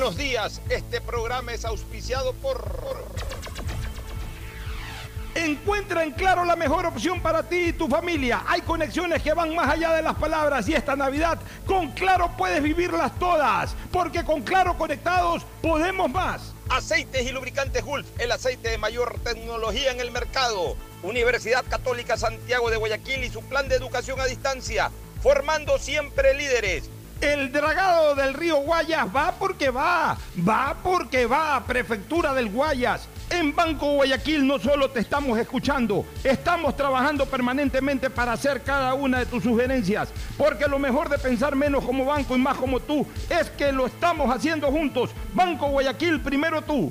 Buenos días, este programa es auspiciado por... Encuentra en Claro la mejor opción para ti y tu familia. Hay conexiones que van más allá de las palabras y esta Navidad con Claro puedes vivirlas todas, porque con Claro conectados podemos más. Aceites y lubricantes Gulf, el aceite de mayor tecnología en el mercado. Universidad Católica Santiago de Guayaquil y su plan de educación a distancia, formando siempre líderes. El dragado del río Guayas va porque va, va porque va, Prefectura del Guayas. En Banco Guayaquil no solo te estamos escuchando, estamos trabajando permanentemente para hacer cada una de tus sugerencias, porque lo mejor de pensar menos como banco y más como tú es que lo estamos haciendo juntos. Banco Guayaquil, primero tú.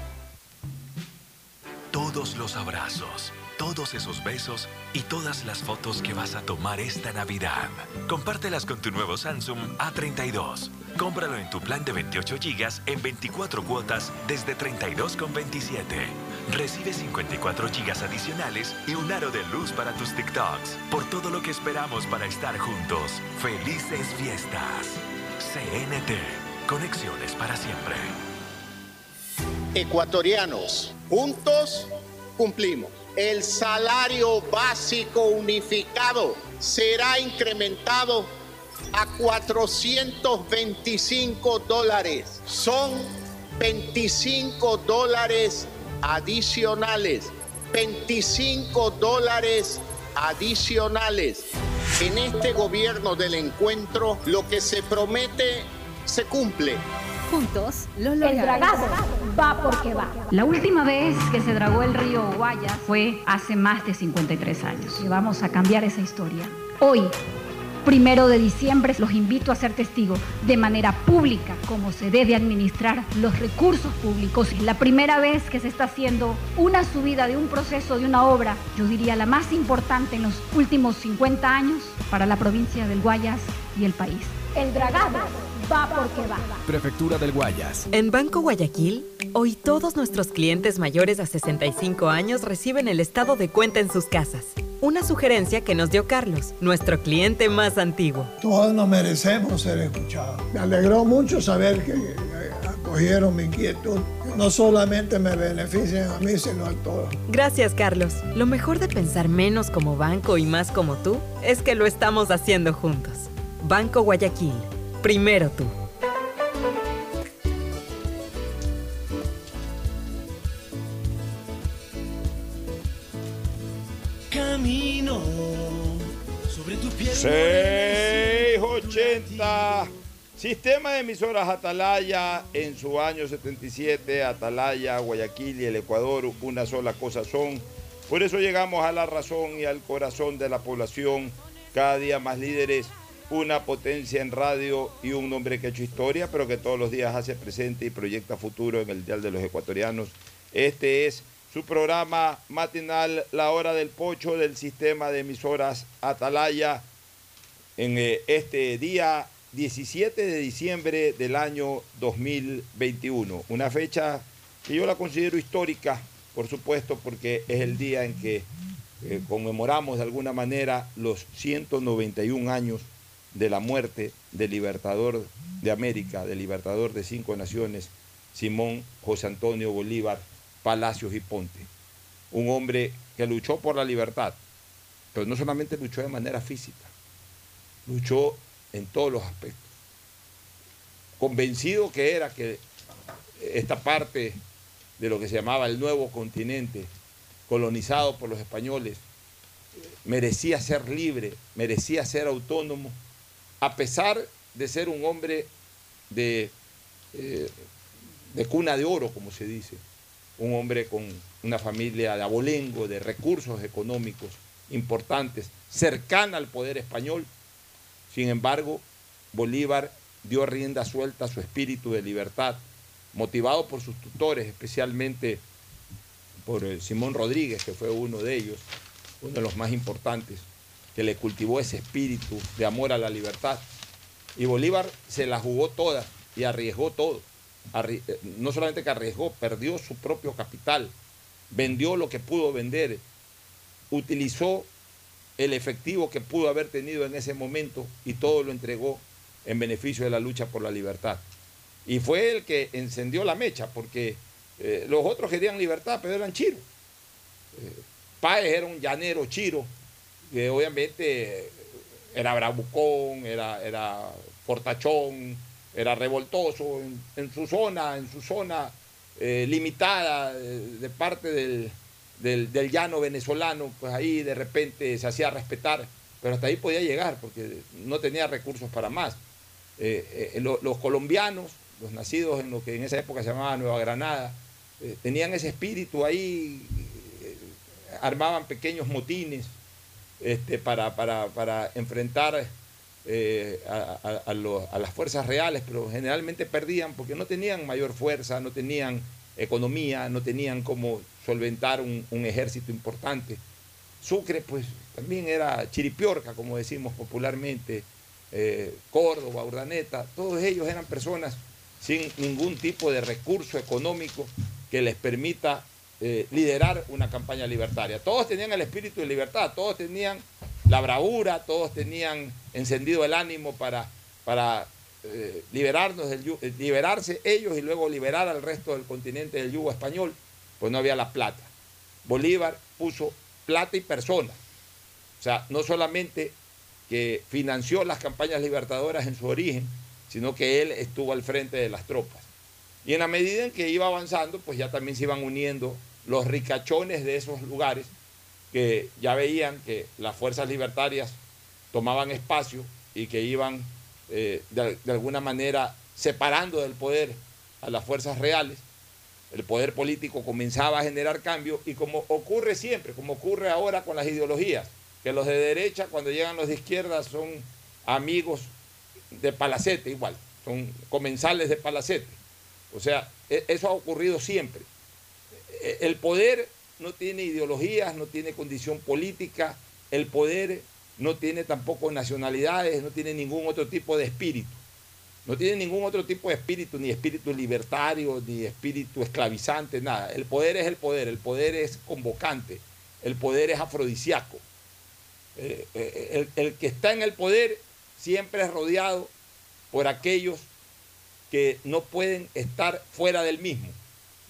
todos los abrazos, todos esos besos y todas las fotos que vas a tomar esta Navidad. Compártelas con tu nuevo Samsung A32. Cómpralo en tu plan de 28 GB en 24 cuotas desde 32,27. Recibe 54 GB adicionales y un aro de luz para tus TikToks. Por todo lo que esperamos para estar juntos. Felices fiestas. CNT. Conexiones para siempre. Ecuatorianos Juntos cumplimos. El salario básico unificado será incrementado a 425 dólares. Son 25 dólares adicionales. 25 dólares adicionales. En este gobierno del encuentro, lo que se promete se cumple. Juntos lo El dragado va porque va. La última vez que se dragó el río Guayas fue hace más de 53 años. Y vamos a cambiar esa historia. Hoy, primero de diciembre, los invito a ser testigos de manera pública cómo se debe administrar los recursos públicos. Es la primera vez que se está haciendo una subida de un proceso, de una obra, yo diría la más importante en los últimos 50 años para la provincia del Guayas y el país. El dragado va porque va. Prefectura del Guayas. En Banco Guayaquil, hoy todos nuestros clientes mayores a 65 años reciben el estado de cuenta en sus casas. Una sugerencia que nos dio Carlos, nuestro cliente más antiguo. Todos nos merecemos ser escuchados. Me alegró mucho saber que acogieron mi inquietud. No solamente me benefician a mí, sino a todos. Gracias, Carlos. Lo mejor de pensar menos como banco y más como tú es que lo estamos haciendo juntos. Banco Guayaquil Primero tú. Camino sobre tu piel. 680. Sistema de emisoras Atalaya en su año 77, Atalaya, Guayaquil y el Ecuador, una sola cosa son. Por eso llegamos a la razón y al corazón de la población, cada día más líderes una potencia en radio y un hombre que ha hecho historia, pero que todos los días hace presente y proyecta futuro en el Dial de los Ecuatorianos. Este es su programa matinal La Hora del Pocho del sistema de emisoras Atalaya en eh, este día 17 de diciembre del año 2021. Una fecha que yo la considero histórica por supuesto, porque es el día en que eh, conmemoramos de alguna manera los 191 años de la muerte del libertador de América, del libertador de cinco naciones, Simón José Antonio Bolívar Palacios y Ponte. Un hombre que luchó por la libertad, pero no solamente luchó de manera física, luchó en todos los aspectos. Convencido que era que esta parte de lo que se llamaba el nuevo continente, colonizado por los españoles, merecía ser libre, merecía ser autónomo, a pesar de ser un hombre de, eh, de cuna de oro, como se dice, un hombre con una familia de abolengo, de recursos económicos importantes, cercana al poder español. Sin embargo, Bolívar dio rienda suelta a su espíritu de libertad, motivado por sus tutores, especialmente por eh, Simón Rodríguez, que fue uno de ellos, uno de los más importantes, que le cultivó ese espíritu de amor a la libertad. Y Bolívar se la jugó toda y arriesgó todo. Eh, no solamente que arriesgó, perdió su propio capital, vendió lo que pudo vender, utilizó el efectivo que pudo haber tenido en ese momento y todo lo entregó en beneficio de la lucha por la libertad. Y fue el que encendió la mecha, porque eh, los otros querían libertad, pero eran chiros. Eh, Páez era un llanero chiro, que obviamente era bravucón, era, era fortachón, era revoltoso en, su zona, en su zona eh, limitada de, parte del, del, llano venezolano, pues ahí de repente se hacía respetar, pero hasta ahí podía llegar porque no tenía recursos para más. los colombianos los nacidos en lo que en esa época se llamaba Nueva Granada, eh, tenían ese espíritu ahí, eh, armaban pequeños motines este, para, para, enfrentar eh, a, las fuerzas reales, pero generalmente perdían porque no tenían mayor fuerza, no tenían economía, no tenían cómo solventar un, un ejército importante. Sucre, pues también era chiripiorca, como decimos popularmente, Córdoba, Urdaneta, todos ellos eran personas sin ningún tipo de recurso económico que les permita eh, liderar una campaña libertaria. Todos tenían el espíritu de libertad, todos tenían la bravura, todos tenían encendido el ánimo para, para eh, liberarnos del, eh, liberarse ellos y luego liberar al resto del continente del yugo español, pues no había la plata. Bolívar puso plata y personas. O sea, no solamente que financió las campañas libertadoras en su origen, sino que él estuvo al frente de las tropas. Y en la medida en que iba avanzando, pues ya también se iban uniendo los ricachones de esos lugares que ya veían que las fuerzas libertarias tomaban espacio y que iban eh, de, de alguna manera separando del poder a las fuerzas reales. El poder político comenzaba a generar cambio y como ocurre siempre, como ocurre ahora con las ideologías, que los de derecha cuando llegan los de izquierda son amigos de Palacete igual, son comensales de Palacete. O sea, e, eso ha ocurrido siempre. E, el poder no tiene ideologías, no tiene condición política, el poder no tiene tampoco nacionalidades, no tiene ningún otro tipo de espíritu. No tiene ningún otro tipo de espíritu, ni espíritu libertario, ni espíritu esclavizante, nada. El poder es el poder, el poder es convocante, el poder es afrodisíaco. Eh, eh, el, el que está en el poder siempre es rodeado por aquellos que no pueden estar fuera del mismo.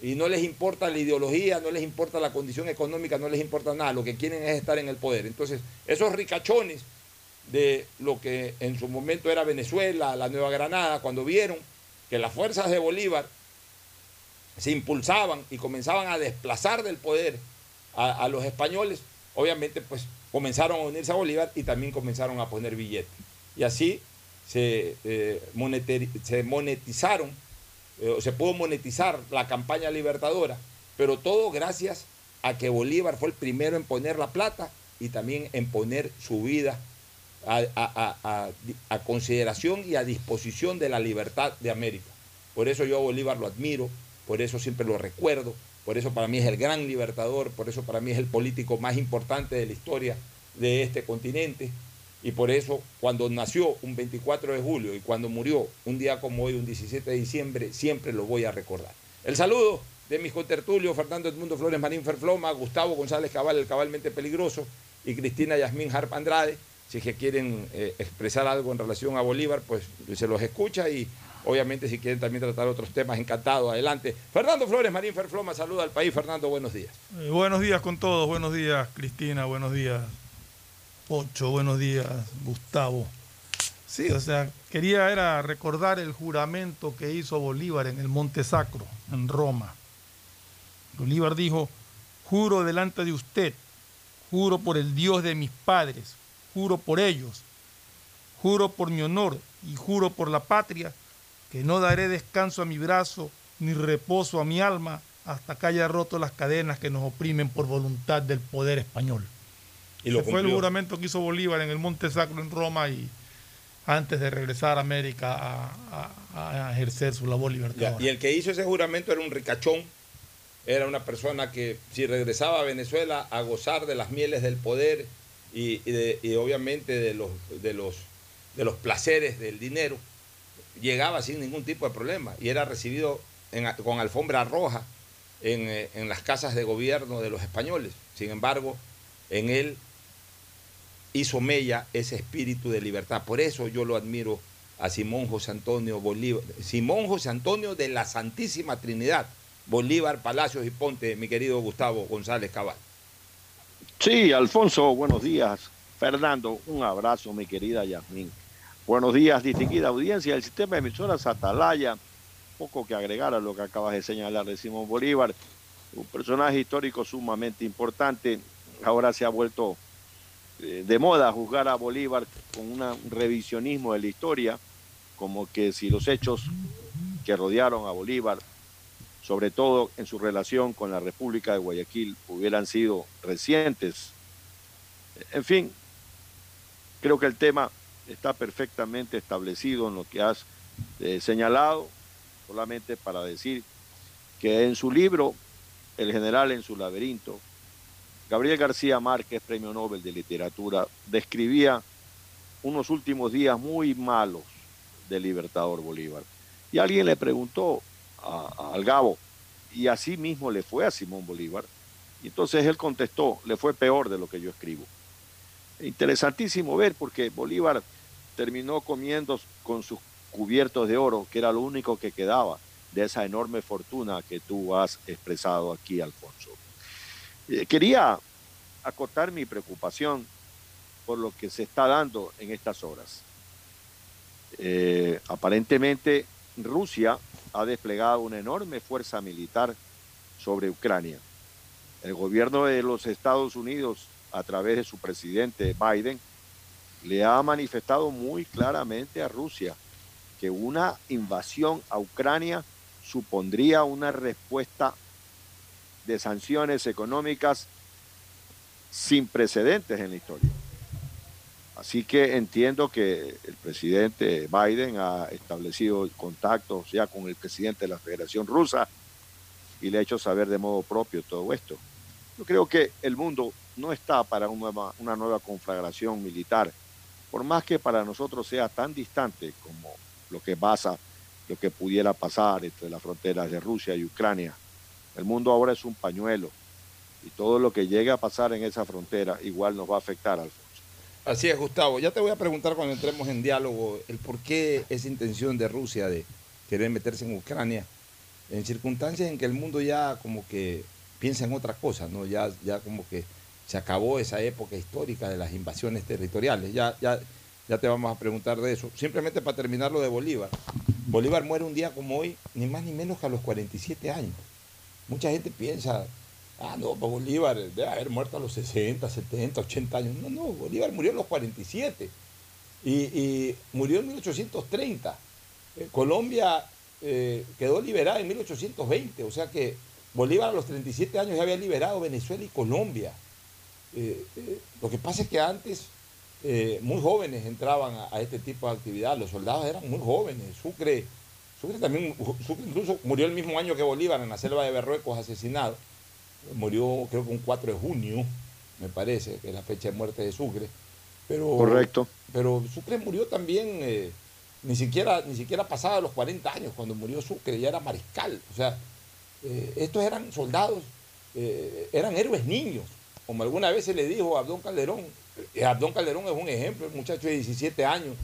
Y no les importa la ideología, no les importa la condición económica, no les importa nada. Lo que quieren es estar en el poder. Entonces, esos ricachones de lo que en su momento era Venezuela, la Nueva Granada, cuando vieron que las fuerzas de Bolívar se impulsaban y comenzaban a desplazar del poder a, los españoles, obviamente pues comenzaron a unirse a Bolívar y también comenzaron a poner billetes y así se, eh, se monetizaron, eh, se pudo monetizar la campaña libertadora, pero todo gracias a que Bolívar fue el primero en poner la plata y también en poner su vida a, a, consideración y a disposición de la libertad de América. Por eso yo a Bolívar lo admiro, por eso siempre lo recuerdo, por eso para mí es el gran libertador, por eso para mí es el político más importante de la historia de este continente. Y por eso, cuando nació un 24 de julio y cuando murió un día como hoy, un 17 de diciembre, siempre lo voy a recordar. El saludo de mis contertulios, Fernando Edmundo Flores Marín Ferfloma, Gustavo González Cabal, el cabalmente peligroso, y Cristina Yasmín Harp Andrade. Si es que quieren eh, expresar algo en relación a Bolívar, pues se los escucha y obviamente si quieren también tratar otros temas, encantado, adelante. Fernando Flores Marín Ferfloma, saluda al país. Fernando, buenos días. Eh, buenos días con todos, buenos días Cristina, buenos días Ocho, buenos días Gustavo. Sí, o sea, quería era recordar el juramento que hizo Bolívar en el Monte Sacro, en Roma. Bolívar dijo, juro delante de usted, juro por el Dios de mis padres, juro por ellos, juro por mi honor y juro por la patria, que no daré descanso a mi brazo ni reposo a mi alma hasta que haya roto las cadenas que nos oprimen por voluntad del poder español. Y lo fue el juramento que hizo Bolívar en el Monte Sacro en Roma y antes de regresar a América a, ejercer su labor libertadora. y el que hizo ese juramento era un ricachón, era una persona que si regresaba a Venezuela a gozar de las mieles del poder y, obviamente de los, de, los, de los placeres del dinero, llegaba sin ningún tipo de problema y era recibido con alfombra roja en, eh, en las casas de gobierno de los españoles. Sin embargo, en él hizo mella ese espíritu de libertad. Por eso yo lo admiro a Simón José Antonio Bolívar, Simón José Antonio de la Santísima Trinidad, Bolívar, Palacios y Ponte, mi querido Gustavo González Cabal. Sí, Alfonso, buenos días. Fernando, un abrazo, mi querida Yasmín. Buenos días, distinguida audiencia del sistema de emisoras Atalaya. Poco que agregar a lo que acabas de señalar de Simón Bolívar, un personaje histórico sumamente importante. Ahora se ha vuelto de moda juzgar a Bolívar con un revisionismo de la historia, como que si los hechos que rodearon a Bolívar, sobre todo en su relación con la República de Guayaquil, hubieran sido recientes. En fin, creo que el tema está perfectamente establecido en lo que has eh, señalado, solamente para decir que en su libro, El general en su laberinto, Gabriel García Márquez, Premio Nobel de Literatura, describía unos últimos días muy malos del libertador Bolívar. Y alguien le preguntó al Gabo, y así mismo le fue a Simón Bolívar. Y entonces él contestó, le fue peor de lo que yo escribo. Interesantísimo ver porque Bolívar terminó comiendo con sus cubiertos de oro, que era lo único que quedaba de esa enorme fortuna que tú has expresado aquí, Alfonso. Eh, quería acotar mi preocupación por lo que se está dando en estas horas. Eh, aparentemente Rusia ha desplegado una enorme fuerza militar sobre Ucrania. El gobierno de los Estados Unidos, a través de su presidente Biden, le ha manifestado muy claramente a Rusia que una invasión a Ucrania supondría una respuesta de sanciones económicas sin precedentes en la historia. Así que entiendo que el presidente Biden ha establecido contactos ya con el presidente de la Federación Rusa y le ha hecho saber de modo propio todo esto. Yo creo que el mundo no está para una nueva, una nueva conflagración militar, por más que para nosotros sea tan distante como lo que pasa, lo que pudiera pasar entre las fronteras de Rusia y Ucrania. El mundo ahora es un pañuelo y todo lo que llegue a pasar en esa frontera igual nos va a afectar, Alfonso. Así es, Gustavo. Ya te voy a preguntar cuando entremos en diálogo el por qué esa intención de Rusia de querer meterse en Ucrania en circunstancias en que el mundo ya como que piensa en otra cosa, ¿no? Ya, ya como que se acabó esa época histórica de las invasiones territoriales. Ya, ya, ya te vamos a preguntar de eso. Simplemente para terminar lo de Bolívar. Bolívar muere un día como hoy, ni más ni menos que a los 47 años. Mucha gente piensa, ah, no, pues Bolívar debe haber muerto a los 60, 70, 80 años. No, no, Bolívar murió a los 47 y, murió en 1830. Eh, Colombia eh, quedó liberada en 1820, o sea que Bolívar a los 37 años ya había liberado Venezuela y Colombia. Eh, lo que pasa es que antes muy jóvenes entraban a, este tipo de actividad, los soldados eran muy jóvenes, Sucre, Sucre también, Sucre incluso murió el mismo año que Bolívar en la selva de Berruecos asesinado murió creo que un 4 de junio, me parece, que es la fecha de muerte de Sucre. Pero, Correcto. Pero Sucre murió también, eh, ni, siquiera, ni siquiera pasaba los 40 años cuando murió Sucre, ya era mariscal. O sea, Eh, estos eran soldados, eh, eran héroes niños, como alguna vez se le dijo a Abdón Calderón. Abdón Calderón es un ejemplo, un muchacho de 17 años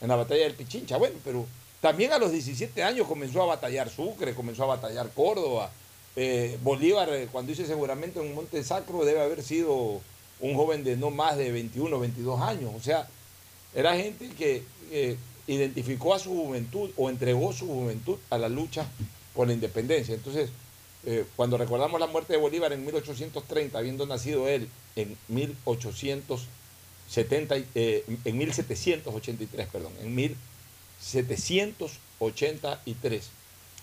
en la batalla del Pichincha. Bueno, pero también a los 17 años comenzó a batallar Sucre, comenzó a batallar Córdoba. Eh, Bolívar, eh, cuando hizo seguramente en Monte Sacro, debe haber sido un joven de no más de 21, 22 años. O sea, era gente que eh, identificó a su juventud o entregó su juventud a la lucha por la independencia. Entonces, cuando recordamos la muerte de Bolívar en 1830, habiendo nacido él en 1870, y- eh, en 1783, perdón, en 1783.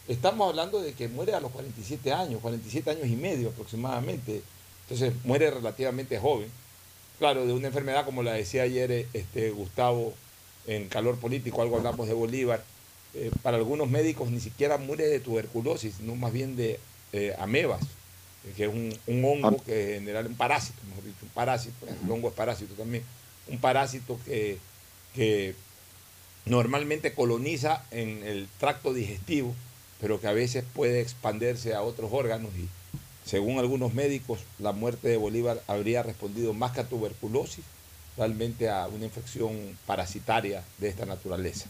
Estamos hablando de que muere a los 47 años, 47 años y medio aproximadamente. Entonces muere relativamente joven. Claro, de una enfermedad como la decía ayer eh, este, Gustavo en calor político, algo hablamos de Bolívar. Eh, para algunos médicos ni siquiera muere de tuberculosis, sino más bien de eh, amebas, que es un, hongo que en general, un parásito, mejor dicho, un parásito, el hongo es parásito también, un parásito que, que normalmente coloniza en el tracto digestivo, pero que a veces puede expandirse a otros órganos y según algunos médicos la muerte de Bolívar habría respondido más que a tuberculosis, realmente a una infección parasitaria de esta naturaleza.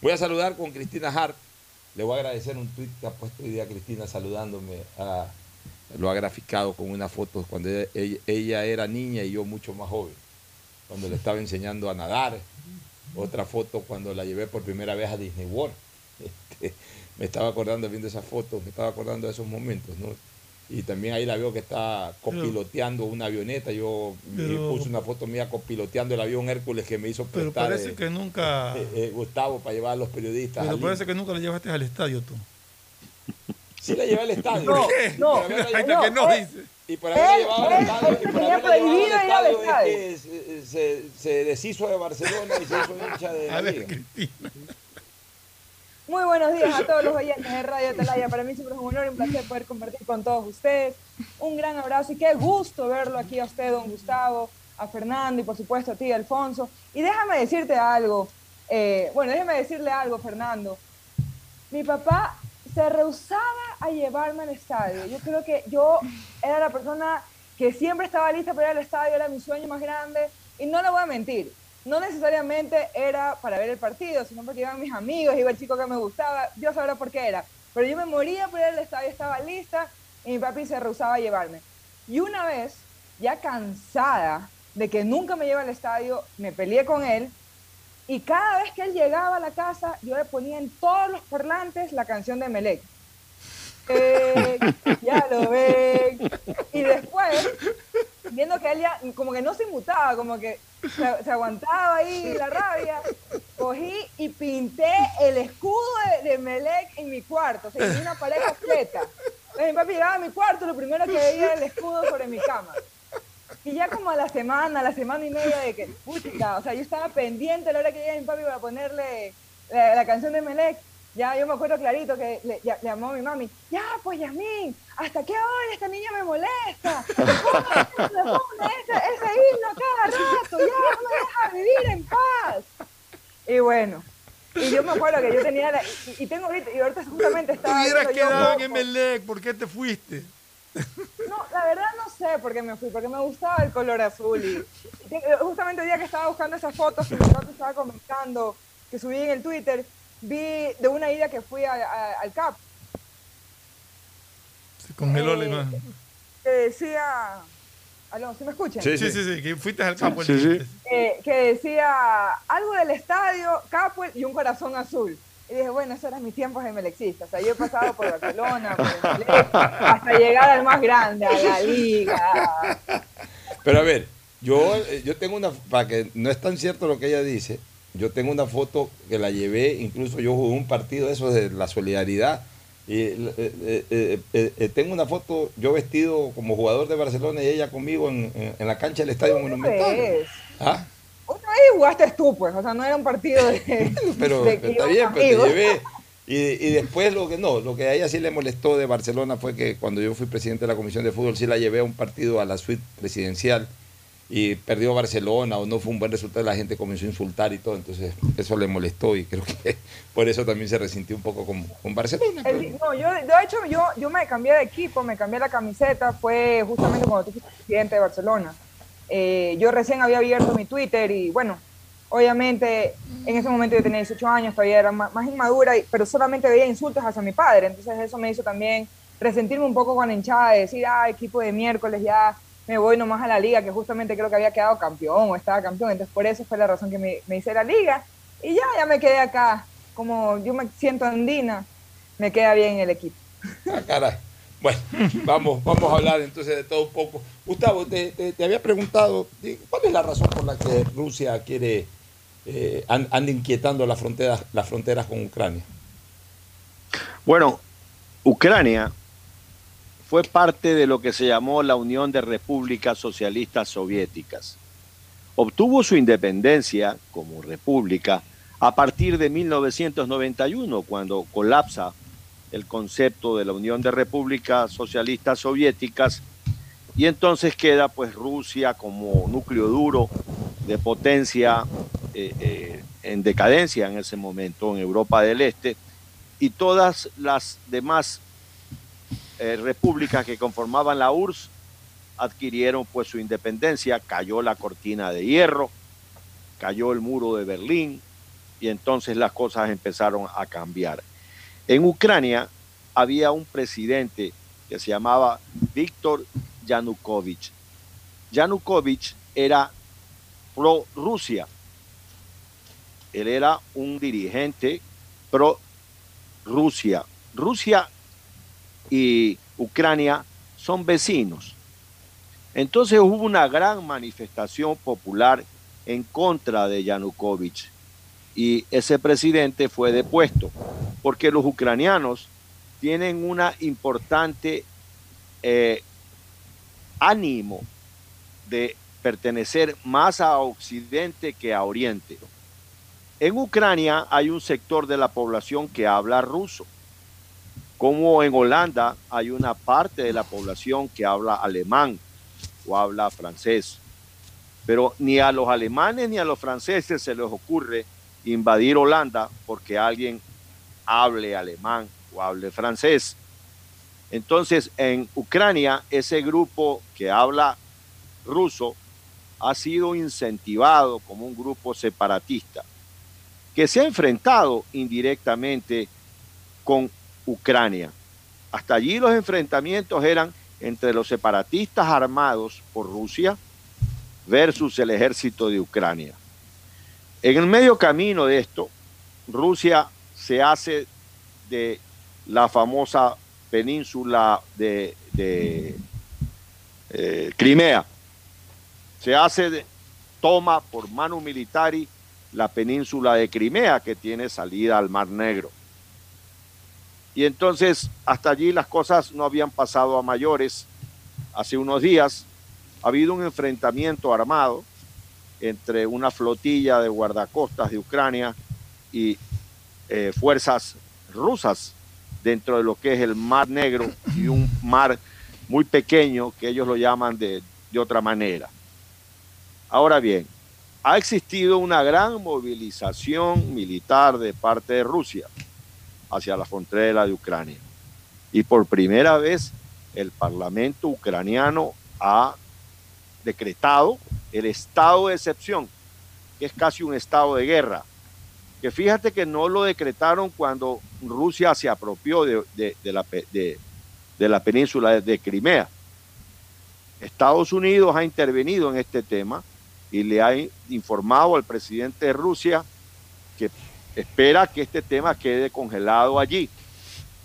Voy a saludar con Cristina Hart, le voy a agradecer un tuit que ha puesto hoy día Cristina saludándome, a- lo ha graficado con una foto cuando ella, ella- ella era niña y yo mucho más joven, cuando le estaba enseñando a nadar, otra foto cuando la llevé por primera vez a Disney World. Este, me estaba acordando viendo esas fotos, me estaba acordando de esos momentos, ¿no? Y también ahí la veo que está copiloteando una avioneta. Yo Pero- puse una foto mía copiloteando el avión Hércules que me hizo Pero prestar parece eh, que nunca. eh, eh, Gustavo para llevar a los periodistas. Pero parece que nunca le llevaste al estadio tú. Sí la llevé al estadio. No, que no, eh, dice. Y por haberla Él- llevado al él- estadio, y por llevado prohibido al ir al estadio, es que se, se- deshizo de Barcelona y se hizo hincha de la A ver, liga. Cristina. Muy buenos días a todos los oyentes de Radio Atalaya. Para mí siempre es un honor y un placer poder compartir con todos ustedes. Un gran abrazo y qué gusto verlo aquí a usted, don Gustavo, a Fernando y por supuesto a ti, Alfonso. Y déjame decirte algo. eh, bueno, déjame decirle algo, Fernando. Mi papá se rehusaba a llevarme al estadio. Yo creo que yo era la persona que siempre estaba lista para ir al estadio, era mi sueño más grande. Y no le voy a mentir, no necesariamente era para ver el partido, sino porque iban mis amigos, iba el chico que me gustaba, Dios sabrá por qué era. Pero yo me moría por ir al estadio, estaba lista y mi papi se rehusaba a llevarme. Y una vez, ya cansada de que nunca me lleva al estadio, me peleé con él y cada vez que él llegaba a la casa, yo le ponía en todos los parlantes la canción de Melec. Eh, ya lo ven. Y después, viendo que él ya como que no se inmutaba, como que se, aguantaba ahí la rabia, cogí y pinté el escudo de, de Melec en mi cuarto. O sea, una pared completa. Mi papi llegaba a mi cuarto, lo primero que veía era el escudo sobre mi cama. Y ya como a la semana, a la semana y media de que, puchica, o sea, yo estaba pendiente a la hora que llega mi papi para ponerle la, la canción de Melec. Ya yo me acuerdo clarito que le, ya- le llamó a mi mami, ya pues Yasmín, ¿hasta qué hora esta niña me molesta? Pon, pon ese, ese himno a cada rato, ya no me deja vivir en paz. Y bueno, y yo me acuerdo que yo tenía, la, y, y tengo ahorita, y ahorita justamente estaba... Hubieras quedado en Coco. Emelec, ¿por qué te fuiste? No, la verdad no sé por qué me fui, porque me gustaba el color azul. Y, y justamente el día que estaba buscando esas fotos que mi papá estaba comentando, que subí en el Twitter, vi de una ida que fui a- a- al CAP, Se congeló la Eh, imagen. que decía... Aló, ¿sí me escuchan? Sí, sí, sí, que fuiste al Sí, sí. dijiste. Eh, que decía algo del estadio, Capuel y un corazón azul. Y dije, bueno, eso eran mis tiempos de melexista. O sea, yo he pasado por Barcelona, por Emelec, hasta llegar al más grande, a la liga. Pero a ver, yo, eh, yo tengo una, para que no es tan cierto lo que ella dice, yo tengo una foto que la llevé, incluso yo jugué un partido de eso de la solidaridad. Y eh, eh, tengo una foto, yo vestido como jugador de Barcelona y ella conmigo en, en- en la cancha del Estadio Monumental. ¿Ah? Otra vez jugaste tú, pues. O sea, no era un partido de. Pero, de pero que está bien, pero amigos. te llevé. Y, y después lo que no, lo que a ella sí le molestó de Barcelona fue que cuando yo fui presidente de la Comisión de Fútbol, sí la llevé a un partido a la suite presidencial. y perdió Barcelona o no fue un buen resultado, la gente comenzó a insultar y todo, entonces eso le molestó y creo que por eso también se resintió un poco con, con Barcelona. pero- El- no, yo, de hecho, yo, yo me cambié de equipo, me cambié la camiseta, fue justamente cuando tú fuiste presidente de Barcelona. Eh, yo recién había abierto mi Twitter y bueno, obviamente en ese momento yo tenía 18 años, todavía era más, inmadura, pero solamente veía insultos hacia mi padre, entonces eso me hizo también resentirme un poco con hinchada, de decir, ah, equipo de miércoles, ya me voy nomás a la liga, que justamente creo que había quedado campeón o estaba campeón, entonces por eso fue la razón que me, me hice la liga, y ya, ya me quedé acá, como yo me siento andina, me queda bien el equipo. Ah, caray. Bueno, vamos, vamos a hablar entonces de todo un poco. Gustavo, te, te- había preguntado, ¿cuál es la razón por la que Rusia quiere, eh, an- anda inquietando las fronteras, las fronteras con Ucrania? Bueno, Ucrania fue parte de lo que se llamó la Unión de Repúblicas Socialistas Soviéticas. Obtuvo su independencia como república a partir de 1991, cuando colapsa el concepto de la Unión de Repúblicas Socialistas Soviéticas. Y entonces queda pues Rusia como núcleo duro de potencia eh, eh, en decadencia en ese momento en Europa del Este. Y todas las demás eh, repúblicas que conformaban la URSS adquirieron pues su independencia, cayó la cortina de hierro, cayó el muro de Berlín y entonces las cosas empezaron a cambiar. En Ucrania había un presidente que se llamaba Víctor Yanukovych. Yanukovych era pro Rusia. Él era un dirigente pro Rusia. Rusia y Ucrania son vecinos. Entonces hubo una gran manifestación popular en contra de Yanukovych y ese presidente fue depuesto porque los ucranianos tienen una importante eh, ánimo de pertenecer más a Occidente que a Oriente. En Ucrania hay un sector de la población que habla ruso, como en Holanda hay una parte de la población que habla alemán o habla francés. Pero ni a los alemanes ni a los franceses se les ocurre invadir Holanda porque alguien hable alemán o hable francés. Entonces, en Ucrania, ese grupo que habla ruso ha sido incentivado como un grupo separatista, que se ha enfrentado indirectamente con Ucrania. Hasta allí los enfrentamientos eran entre los separatistas armados por Rusia versus el ejército de Ucrania. En el medio camino de esto, Rusia se hace de la famosa península de, eh, Crimea. Se hace de, toma por mano militar la península de Crimea que tiene salida al Mar Negro. Y entonces hasta allí las cosas no habían pasado a mayores. Hace unos días ha habido un enfrentamiento armado entre una flotilla de guardacostas de Ucrania y eh, fuerzas rusas dentro de lo que es el Mar Negro y un mar muy pequeño que ellos lo llaman de, de otra manera. Ahora bien, ha existido una gran movilización militar de parte de Rusia hacia la frontera de Ucrania. Y por primera vez el Parlamento ucraniano ha decretado el estado de excepción, que es casi un estado de guerra. Que fíjate que no lo decretaron cuando Rusia se apropió de, de, de la, de, de la península de Crimea. Estados Unidos ha intervenido en este tema y le ha informado al presidente de Rusia que espera que este tema quede congelado allí.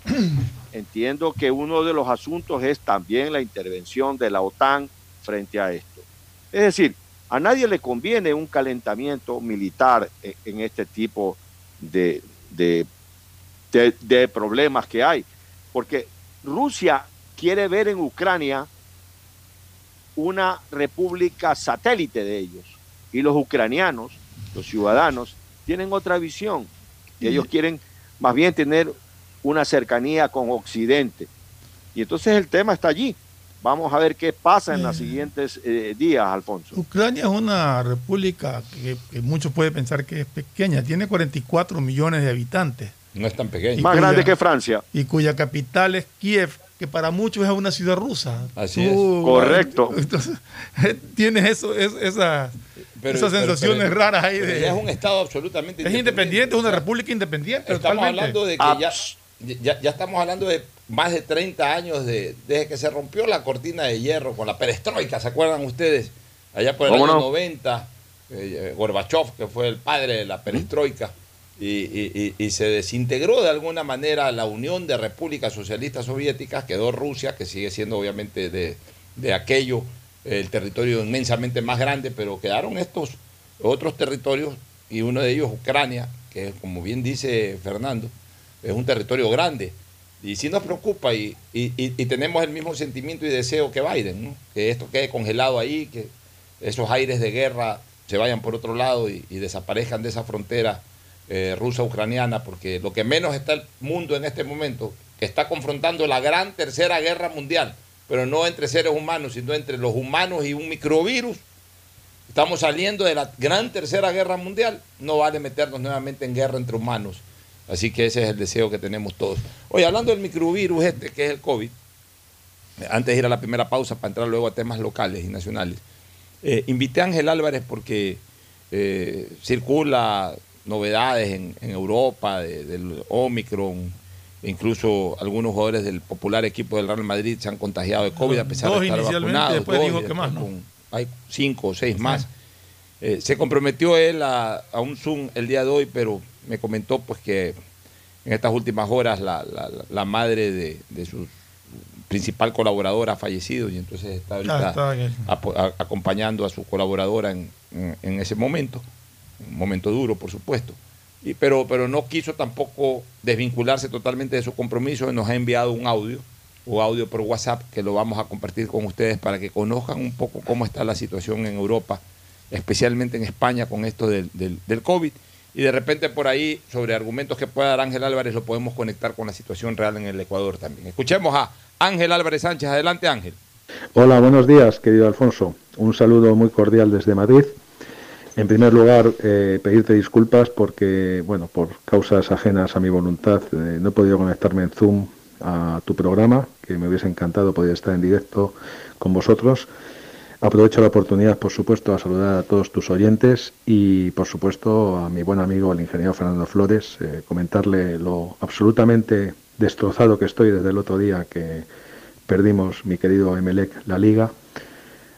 Entiendo que uno de los asuntos es también la intervención de la OTAN frente a esto. Es decir, a nadie le conviene un calentamiento militar en, en este tipo de, de, de, de, problemas que hay, porque Rusia quiere ver en Ucrania una república satélite de ellos y los ucranianos, los ciudadanos, tienen otra visión. Ellos quieren más bien tener una cercanía con Occidente. Y entonces el tema está allí. Vamos a ver qué pasa en los siguientes eh, días, Alfonso. Ucrania es una república que, que muchos pueden pensar que es pequeña, tiene 44 millones de habitantes. No es tan pequeño. Más grande que Francia. Y cuya capital es Kiev, que para muchos es una ciudad rusa. Así Tú, es. Correcto. Entonces, tienes eso, es- esas, Pero- esas pero- sensaciones pero- raras ahí de... es un estado absolutamente es independiente, es una república independiente. Estamos totalmente. hablando de que ya, ya, ya estamos hablando de más de 30 años de, desde que se rompió la cortina de hierro con la perestroika, ¿se acuerdan ustedes? Allá por el ¿Cómo año no? 90, eh, Gorbachev, que fue el padre de la perestroika, y, y- y- y se desintegró de alguna manera la Unión de Repúblicas Socialistas Soviéticas, quedó Rusia, que sigue siendo obviamente de, de aquello el territorio inmensamente más grande, pero quedaron estos otros territorios y uno de ellos Ucrania, que como bien dice Fernando, es un territorio grande. Y sí nos preocupa y, y- y- tenemos el mismo sentimiento y deseo que Biden, ¿no? que esto quede congelado ahí, que esos aires de guerra se vayan por otro lado y, desaparezcan de esa frontera eh, rusa-ucraniana, porque lo que menos está el mundo en este momento, está confrontando la gran tercera guerra mundial, pero no entre seres humanos, sino entre los humanos y un microvirus. Estamos saliendo de la gran tercera guerra mundial, no vale meternos nuevamente en guerra entre humanos. Así que ese es el deseo que tenemos todos. Oye, hablando del microvirus este, que es el COVID, antes de ir a la primera pausa para entrar luego a temas locales y nacionales, eh, invité a Ángel Álvarez porque eh, circula novedades en, en Europa de- del Omicron, incluso algunos jugadores del popular equipo del Real Madrid se han contagiado de COVID a pesar Dos de estar vacunados. después dos, dijo que más, ¿no? con- hay cinco o seis más. Eh, se comprometió él a, a un Zoom el día de hoy, pero me comentó pues que en estas últimas horas la, la- la madre de, de su principal colaboradora ha fallecido y entonces está ahorita Ah, está en el- apo- a- acompañando a su colaboradora en, en- en ese momento, un momento duro por supuesto, y, pero, pero no quiso tampoco desvincularse totalmente de su compromiso y nos ha enviado un audio o audio por WhatsApp que lo vamos a compartir con ustedes para que conozcan un poco cómo está la situación en Europa, especialmente en España con esto del, del, del COVID. Y de repente por ahí, sobre argumentos que pueda dar Ángel Álvarez, lo podemos conectar con la situación real en el Ecuador también. Escuchemos a Ángel Álvarez Sánchez. Adelante Ángel. Hola, buenos días, querido Alfonso. Un saludo muy cordial desde Madrid. En primer lugar, eh, pedirte disculpas porque, bueno, por causas ajenas a mi voluntad, eh, no he podido conectarme en Zoom a tu programa, que me hubiese encantado poder estar en directo con vosotros. Aprovecho la oportunidad, por supuesto, a saludar a todos tus oyentes y, por supuesto, a mi buen amigo, el ingeniero Fernando Flores, eh, comentarle lo absolutamente destrozado que estoy desde el otro día que perdimos, mi querido Emelec, la liga,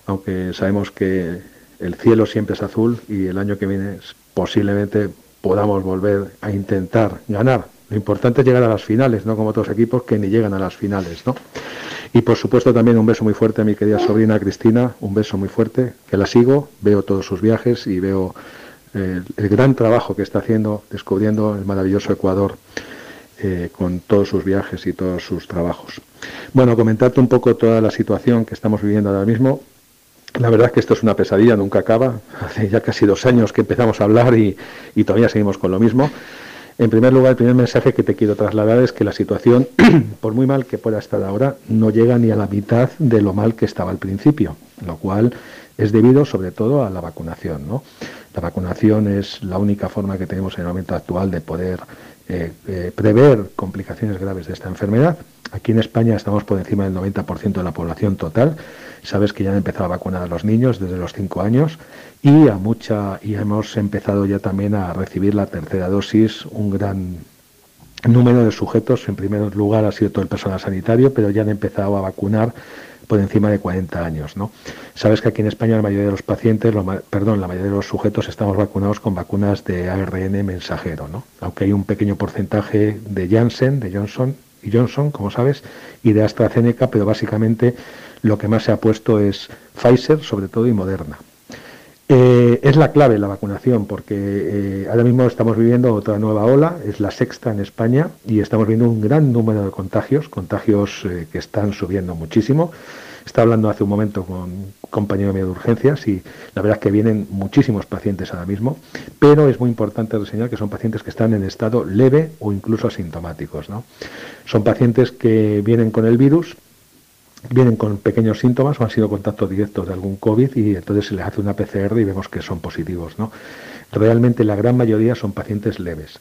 aunque sabemos que el cielo siempre es azul y el año que viene posiblemente podamos volver a intentar ganar. Lo importante es llegar a las finales, no como otros equipos que ni llegan a las finales, ¿no? Y por supuesto también un beso muy fuerte a mi querida sobrina Cristina, un beso muy fuerte, que la sigo, veo todos sus viajes y veo eh, el gran trabajo que está haciendo descubriendo el maravilloso Ecuador eh, con todos sus viajes y todos sus trabajos. Bueno, comentarte un poco toda la situación que estamos viviendo ahora mismo. La verdad es que esto es una pesadilla, nunca acaba. Hace ya casi dos años que empezamos a hablar y, y todavía seguimos con lo mismo. En primer lugar, el primer mensaje que te quiero trasladar es que la situación, por muy mal que pueda estar ahora, no llega ni a la mitad de lo mal que estaba al principio, lo cual es debido sobre todo a la vacunación. La vacunación es la única forma que tenemos en el momento actual de poder eh, eh, prever complicaciones graves de esta enfermedad. Aquí en España estamos por encima del 90% de la población total. Sabes que ya han empezado a vacunar a los niños desde los 5 años y a mucha y hemos empezado ya también a recibir la tercera dosis un gran número de sujetos. En primer lugar ha sido todo el personal sanitario, pero ya han empezado a vacunar por encima de 40 años. ¿no? Sabes que aquí en España la mayoría de los pacientes, perdón, la mayoría de los sujetos estamos vacunados con vacunas de ARN mensajero, ¿no? aunque hay un pequeño porcentaje de Janssen, de Johnson y Johnson, como sabes, y de AstraZeneca, pero básicamente lo que más se ha puesto es Pfizer, sobre todo, y Moderna. Eh, es la clave la vacunación, porque eh, ahora mismo estamos viviendo otra nueva ola, es la sexta en España, y estamos viendo un gran número de contagios, contagios eh, que están subiendo muchísimo. Estaba hablando hace un momento con un compañero mío de urgencias y la verdad es que vienen muchísimos pacientes ahora mismo, pero es muy importante reseñar que son pacientes que están en estado leve o incluso asintomáticos. ¿no? Son pacientes que vienen con el virus, vienen con pequeños síntomas o han sido contactos directos de algún COVID y entonces se les hace una PCR y vemos que son positivos. ¿no? Realmente la gran mayoría son pacientes leves.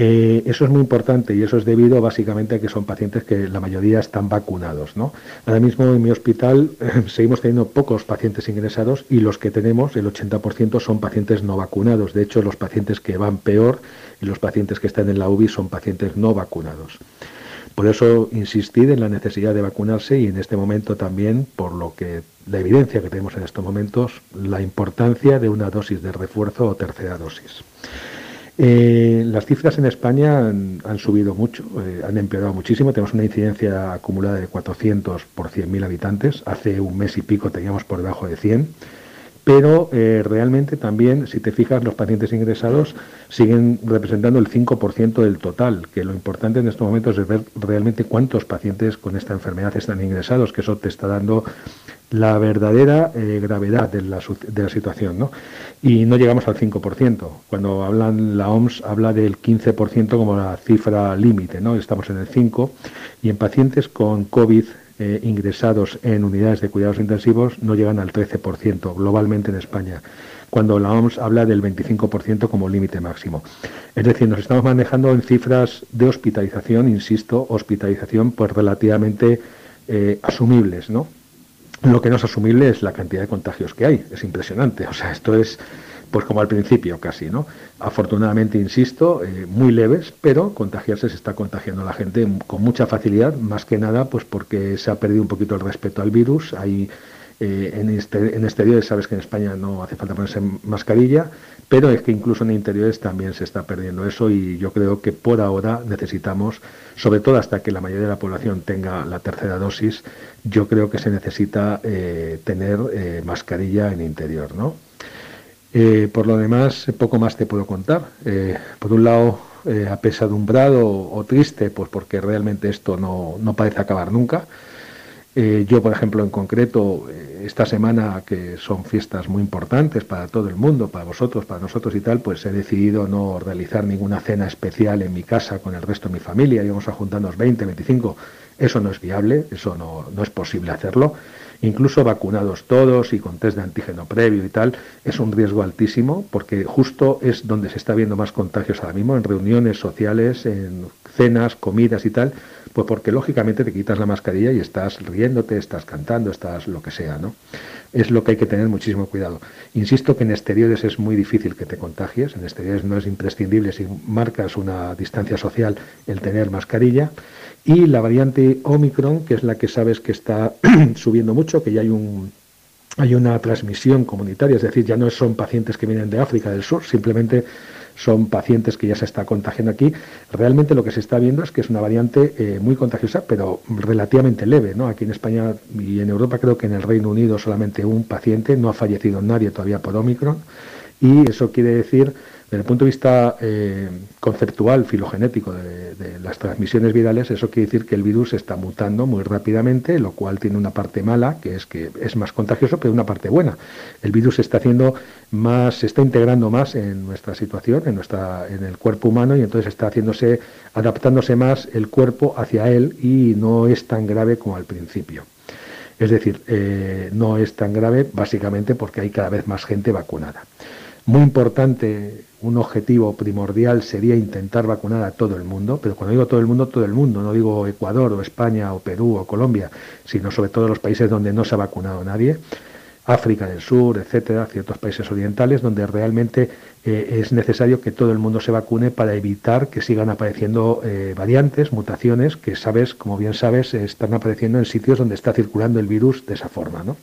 Eh, eso es muy importante y eso es debido básicamente a que son pacientes que la mayoría están vacunados. ¿no? Ahora mismo en mi hospital seguimos teniendo pocos pacientes ingresados y los que tenemos, el 80% son pacientes no vacunados. De hecho, los pacientes que van peor y los pacientes que están en la UBI son pacientes no vacunados. Por eso insistir en la necesidad de vacunarse y en este momento también, por lo que la evidencia que tenemos en estos momentos, la importancia de una dosis de refuerzo o tercera dosis. Eh, las cifras en España han, subido mucho, eh, han empeorado muchísimo. Tenemos una incidencia acumulada de 400 por 100.000 habitantes. Hace un mes y pico teníamos por debajo de 100 pero eh, realmente también, si te fijas, los pacientes ingresados siguen representando el 5% del total, que lo importante en estos momentos es ver realmente cuántos pacientes con esta enfermedad están ingresados, que eso te está dando la verdadera eh, gravedad de la, situación, ¿no? Y no llegamos al 5%. Cuando hablan, la OMS habla del 15% como la cifra límite, ¿no? Estamos en el 5%, y en pacientes con COVID eh, ingresados en unidades de cuidados intensivos no llegan al 13% globalmente en España, cuando la OMS habla del 25% como límite máximo. Es decir, nos estamos manejando en cifras de hospitalización, insisto, hospitalización pues relativamente eh, asumibles, ¿no? Lo que no es asumible es la cantidad de contagios que hay, es impresionante, o sea, esto es pues como al principio casi, ¿no? Afortunadamente, insisto, eh, muy leves, pero contagiarse se está contagiando la gente con mucha facilidad, más que nada pues porque se ha perdido un poquito el respeto al virus. Hay eh, en, este, en exteriores, sabes que en España no hace falta ponerse mascarilla, pero es que incluso en interiores también se está perdiendo eso y yo creo que por ahora necesitamos, sobre todo hasta que la mayoría de la población tenga la tercera dosis, yo creo que se necesita eh, tener mascarilla en interior, ¿no? Eh, por lo demás, poco más te puedo contar. Eh, por un lado, eh, apesadumbrado o, triste, pues porque realmente esto no, parece acabar nunca. Eh, yo, por ejemplo, en concreto, esta semana, que son fiestas muy importantes para todo el mundo, para vosotros, para nosotros y tal, pues he decidido no realizar ninguna cena especial en mi casa con el resto de mi familia. Íbamos a juntarnos 20, 25. Eso no es viable, eso no es posible hacerlo incluso vacunados todos y con test de antígeno previo y tal, es un riesgo altísimo porque justo es donde se está viendo más contagios ahora mismo, en reuniones sociales, en cenas, comidas y tal, pues porque lógicamente te quitas la mascarilla y estás riéndote, estás cantando, estás lo que sea, ¿no? Es lo que hay que tener muchísimo cuidado. Insisto que en exteriores es muy difícil que te contagies, en exteriores no es imprescindible si marcas una distancia social el tener mascarilla y la variante Omicron, que es la que sabes que está subiendo mucho, que ya hay un hay una transmisión comunitaria, es decir, ya no son pacientes que vienen de África del Sur, simplemente son pacientes que ya se está contagiando aquí. Realmente lo que se está viendo es que es una variante eh, muy contagiosa, pero relativamente leve. ¿no? Aquí en España y en Europa creo que en el Reino Unido solamente un paciente, no ha fallecido nadie todavía por Omicron, y eso quiere decir desde el punto de vista eh, conceptual, filogenético de, las transmisiones virales, eso quiere decir que el virus está mutando muy rápidamente, lo cual tiene una parte mala, que es que es más contagioso, pero una parte buena. El virus se está haciendo más, se está integrando más en nuestra situación, en nuestra, en el cuerpo humano, y entonces está haciéndose, adaptándose más el cuerpo hacia él y no es tan grave como al principio. Es decir, eh, no es tan grave básicamente porque hay cada vez más gente vacunada. Muy importante un objetivo primordial sería intentar vacunar a todo el mundo, pero cuando digo todo el mundo, todo el mundo, no digo Ecuador o España o Perú o Colombia, sino sobre todo los países donde no se ha vacunado nadie, África del Sur, etcétera, ciertos países orientales, donde realmente eh, es necesario que todo el mundo se vacune para evitar que sigan apareciendo eh, variantes, mutaciones, que sabes, como bien sabes, están apareciendo en sitios donde está circulando el virus de esa forma, ¿no?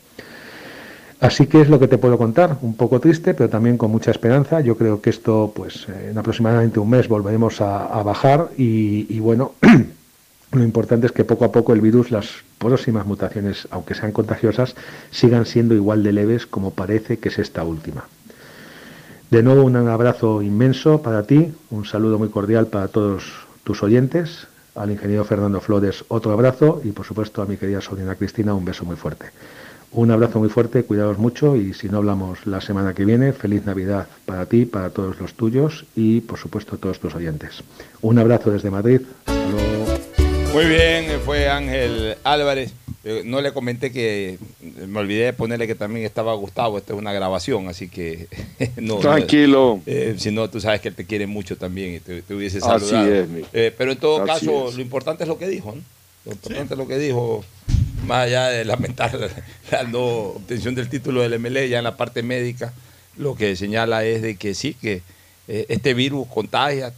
Así que es lo que te puedo contar, un poco triste, pero también con mucha esperanza. Yo creo que esto, pues en aproximadamente un mes volveremos a, bajar y, bueno, lo importante es que poco a poco el virus, las próximas mutaciones, aunque sean contagiosas, sigan siendo igual de leves como parece que es esta última. De nuevo un abrazo inmenso para ti, un saludo muy cordial para todos tus oyentes, al ingeniero Fernando Flores otro abrazo y por supuesto a mi querida sobrina Cristina un beso muy fuerte. Un abrazo muy fuerte, cuidados mucho y si no hablamos la semana que viene, feliz Navidad para ti, para todos los tuyos y por supuesto todos tus oyentes. Un abrazo desde Madrid. Muy bien, fue Ángel Álvarez. Eh, no le comenté que me olvidé de ponerle que también estaba Gustavo. Esta es una grabación, así que no. Tranquilo. eh, si no, tú sabes que él te quiere mucho también y te, te hubiese Así saludado. es, mi- Eh, pero en todo Así caso, es. lo importante es lo que dijo, ¿no? Lo importante es lo que dijo, más allá de lamentar la no obtención del título del MLE, ya en la parte médica, lo que señala es de que sí, que eh, este virus contagia,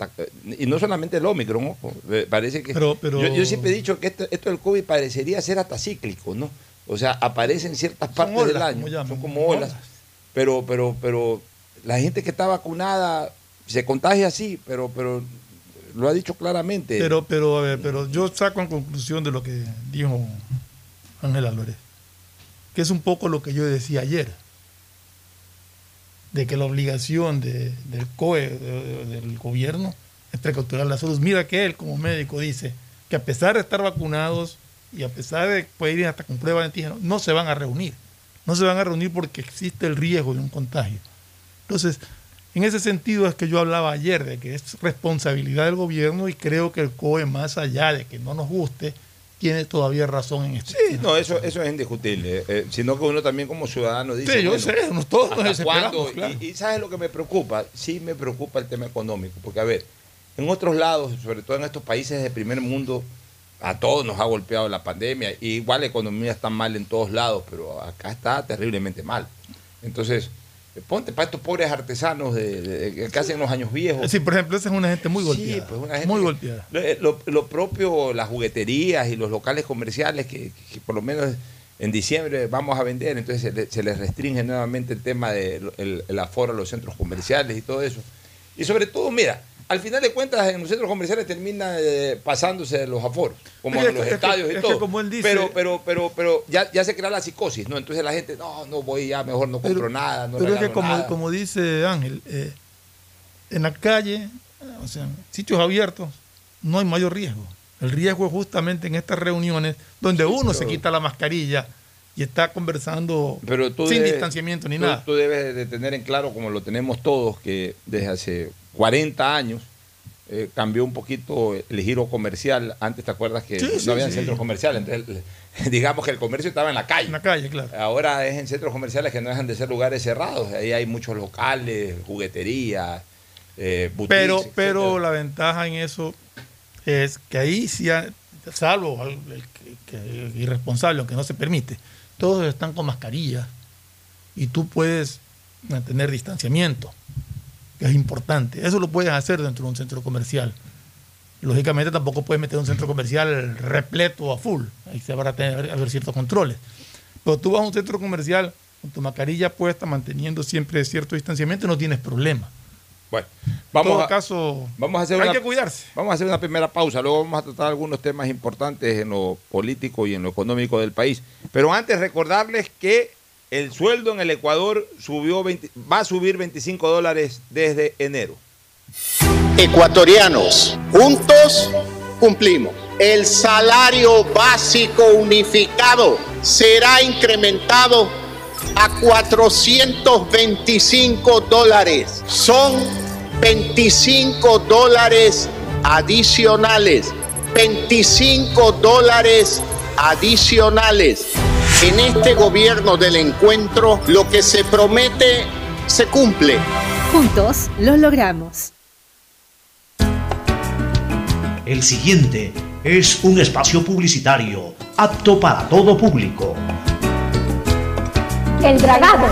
y no solamente el Omicron, ¿no? Eh, parece que... Pero- pero- Yo, yo siempre he dicho que esto, esto del COVID parecería ser hasta cíclico, ¿no? O sea, aparece en ciertas partes olas, del año, como son como olas, pero, pero, pero la gente que está vacunada se contagia así, pero, pero lo ha dicho claramente. Pero, pero, a ver, pero yo saco en conclusión de lo que dijo Ángel Álvarez, que es un poco lo que yo decía ayer, de que la obligación de- del COE, de- de- del gobierno, es precautelar la salud. Mira que él como médico dice que a pesar de estar vacunados y a pesar de poder ir hasta con prueba de antígeno, no se van a reunir. No se van a reunir porque existe el riesgo de un contagio. Entonces, en ese sentido es que yo hablaba ayer de que es responsabilidad del gobierno y creo que el COE, más allá de que no nos guste, tiene todavía razón en esto. Sí, no, eso, eso es indiscutible. eh, sino que uno también como ciudadano dice. Sí, yo bueno, sé, todos nos. Y, y ¿sabes lo que me preocupa? Sí me preocupa el tema económico. Porque, a ver, en otros lados, sobre todo en estos países de primer mundo, a todos nos ha golpeado la pandemia. Y igual la economía está mal en todos lados, pero acá está terriblemente mal. Entonces, eh, ponte para estos pobres artesanos de, de- de- que hacen los años viejos. Sí, por ejemplo, esa es una gente muy Sí, golpeada. pues una gente muy golpeada. Lo, eh, lo- lo propio, las jugueterías y los locales comerciales que, que por lo menos en diciembre vamos a vender, entonces se, le- se les restringe nuevamente el tema del el, el aforo a los centros comerciales y todo eso. Y sobre todo, mira, al final de cuentas en los centros comerciales termina eh, pasándose los aforos, como Es en los es que- estadios es y que todo. como él dice- pero, pero, pero, pero ya, ya se crea la psicosis, ¿no? Entonces la gente, no, no voy ya, mejor no compro nada, no Pero es que como, nada. como dice Ángel, eh, en la calle, eh, o sea, sitios abiertos, no hay mayor riesgo. El riesgo es justamente en estas reuniones donde uno se quita la mascarilla y está conversando Pero tú sin debes- distanciamiento ni tú- nada. Tú debes de tener en claro, como lo tenemos todos, que desde hace 40 años eh, cambió un poquito el giro comercial. Antes te acuerdas que Sí, no sí, había sí. centros comerciales. Entonces, digamos que el comercio estaba en la calle. En la calle, claro. Ahora es en centros comerciales que no dejan de ser lugares cerrados. Ahí hay muchos locales, jugueterías, eh, boutiques, Pero, etcétera. pero la ventaja en eso es que ahí sí, ha- salvo al- el que- irresponsable, aunque no se permite, todos están con mascarilla y tú puedes mantener distanciamiento, que es importante. Eso lo puedes hacer dentro de un centro comercial. Lógicamente tampoco puedes meter un centro comercial repleto a full, ahí se van a tener ciertos controles. Pero tú vas a un centro comercial con tu mascarilla puesta, manteniendo siempre cierto distanciamiento, no tienes problema. Bueno, vamos todo a, caso, vamos a hacer hay una, que cuidarse. Vamos a hacer una primera pausa, luego vamos a tratar algunos temas importantes en lo político y en lo económico del país. Pero antes recordarles que el sueldo en el Ecuador subió 20 va a subir 25 dólares desde enero. Ecuatorianos, juntos cumplimos. El salario básico unificado será incrementado a 425 dólares. Son 25 dólares adicionales. 25 dólares adicionales. En este gobierno del encuentro, lo que se promete se cumple. Juntos lo logramos. El siguiente es un espacio publicitario apto para todo público. El dragado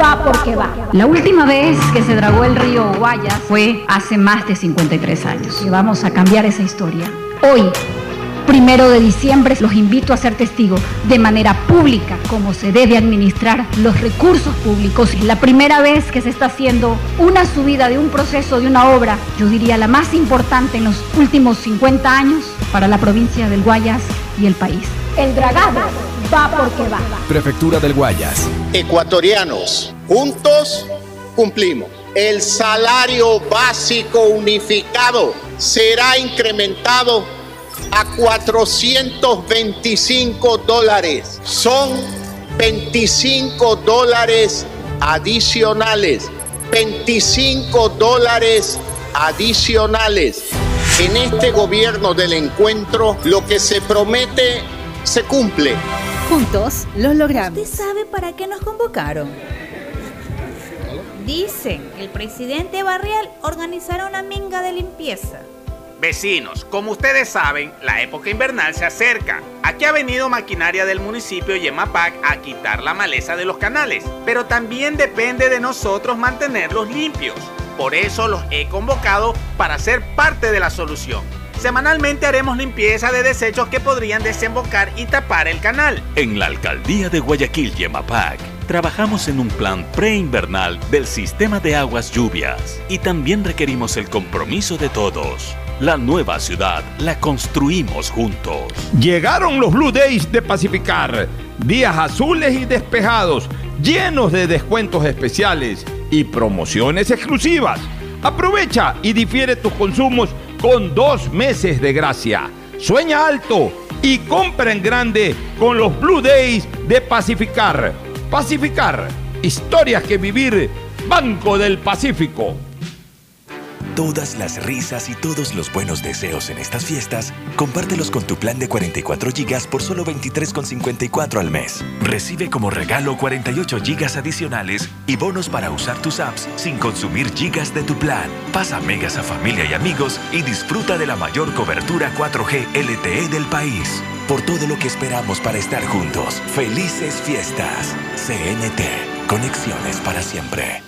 va porque va. La última vez que se dragó el río Guayas fue hace más de 53 años. Y vamos a cambiar esa historia. Hoy, primero de diciembre, los invito a ser testigos de manera pública cómo se debe administrar los recursos públicos. Es la primera vez que se está haciendo una subida de un proceso, de una obra, yo diría la más importante en los últimos 50 años para la provincia del Guayas y el país. El dragado va porque va. Prefectura del Guayas. Ecuatorianos, juntos cumplimos. El salario básico unificado será incrementado a 425 dólares. Son 25 dólares adicionales. 25 dólares adicionales. En este gobierno del encuentro, lo que se promete se cumple. Juntos lo logramos. ¿Usted sabe para qué nos convocaron? Dicen que el presidente Barrial organizará una minga de limpieza. Vecinos, como ustedes saben, la época invernal se acerca. Aquí ha venido maquinaria del municipio Yemapac a quitar la maleza de los canales, pero también depende de nosotros mantenerlos limpios. Por eso los he convocado para ser parte de la solución. Semanalmente haremos limpieza de desechos que podrían desembocar y tapar el canal. En la alcaldía de Guayaquil, Yemapac, trabajamos en un plan preinvernal del sistema de aguas lluvias y también requerimos el compromiso de todos. La nueva ciudad la construimos juntos. Llegaron los Blue Days de Pacificar. Días azules y despejados, llenos de descuentos especiales y promociones exclusivas. Aprovecha y difiere tus consumos con dos meses de gracia. Sueña alto y compra en grande con los Blue Days de Pacificar. Pacificar, historias que vivir. Banco del Pacífico. Todas las risas y todos los buenos deseos en estas fiestas, compártelos con tu plan de 44 GB por solo 23,54 al mes. Recibe como regalo 48 GB adicionales y bonos para usar tus apps sin consumir gigas de tu plan. Pasa megas a familia y amigos y disfruta de la mayor cobertura 4G LTE del país. Por todo lo que esperamos para estar juntos. Felices fiestas. CNT. Conexiones para siempre.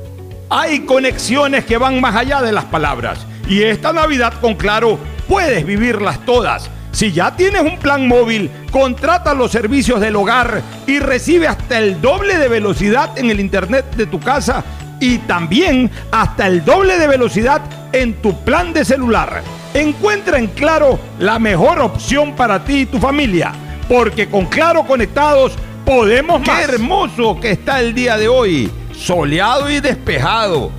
Hay conexiones que van más allá de las palabras. Y esta Navidad con Claro puedes vivirlas todas. Si ya tienes un plan móvil, contrata los servicios del hogar y recibe hasta el doble de velocidad en el internet de tu casa y también hasta el doble de velocidad en tu plan de celular. Encuentra en Claro la mejor opción para ti y tu familia, porque con Claro conectados podemos más. Qué hermoso que está el día de hoy soleado y despejado.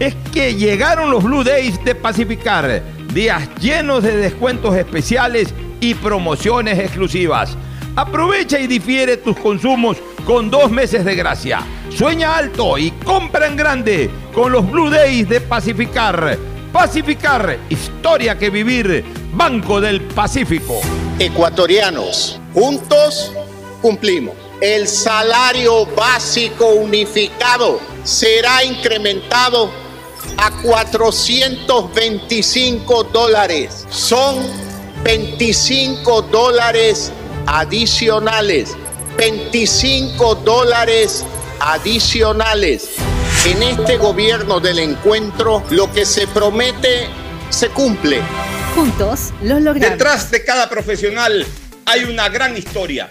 Es que llegaron los Blue Days de Pacificar, días llenos de descuentos especiales y promociones exclusivas. Aprovecha y difiere tus consumos con dos meses de gracia. Sueña alto y compra en grande con los Blue Days de Pacificar. Pacificar, historia que vivir, Banco del Pacífico. Ecuatorianos, juntos cumplimos el salario básico unificado será incrementado a 425 dólares. Son 25 dólares adicionales. 25 dólares adicionales. En este gobierno del encuentro, lo que se promete se cumple. Juntos lo logramos. Detrás de cada profesional hay una gran historia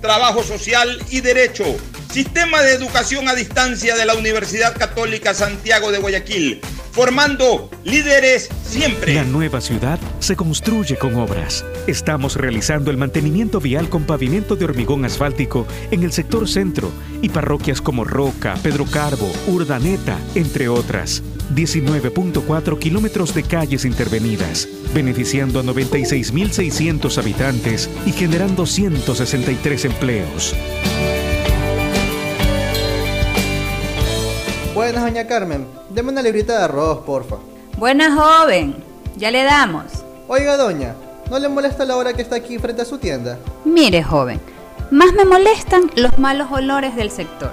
trabajo social y derecho. Sistema de educación a distancia de la Universidad Católica Santiago de Guayaquil formando líderes siempre. La nueva ciudad se construye con obras. Estamos realizando el mantenimiento vial con pavimento de hormigón asfáltico en el sector centro y parroquias como Roca, Pedro Carbo, Urdaneta, entre otras. 19.4 kilómetros de calles intervenidas, beneficiando a 96.600 habitantes y generando 163 empleos. Buenas, doña Carmen. Deme una librita de arroz, porfa. Buenas, joven. Ya le damos. Oiga, doña, ¿no le molesta la hora que está aquí frente a su tienda? Mire, joven, más me molestan los malos olores del sector.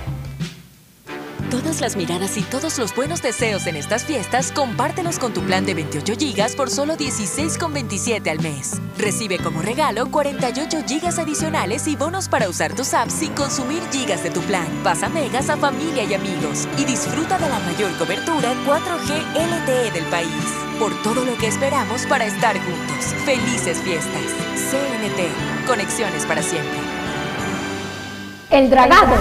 Todas las miradas y todos los buenos deseos en estas fiestas, compártelos con tu plan de 28 GB por solo 16,27 al mes. Recibe como regalo 48 GB adicionales y bonos para usar tus apps sin consumir gigas de tu plan. Pasa megas a familia y amigos y disfruta de la mayor cobertura 4G LTE del país. Por todo lo que esperamos para estar juntos. Felices fiestas. CNT. Conexiones para siempre. El dragado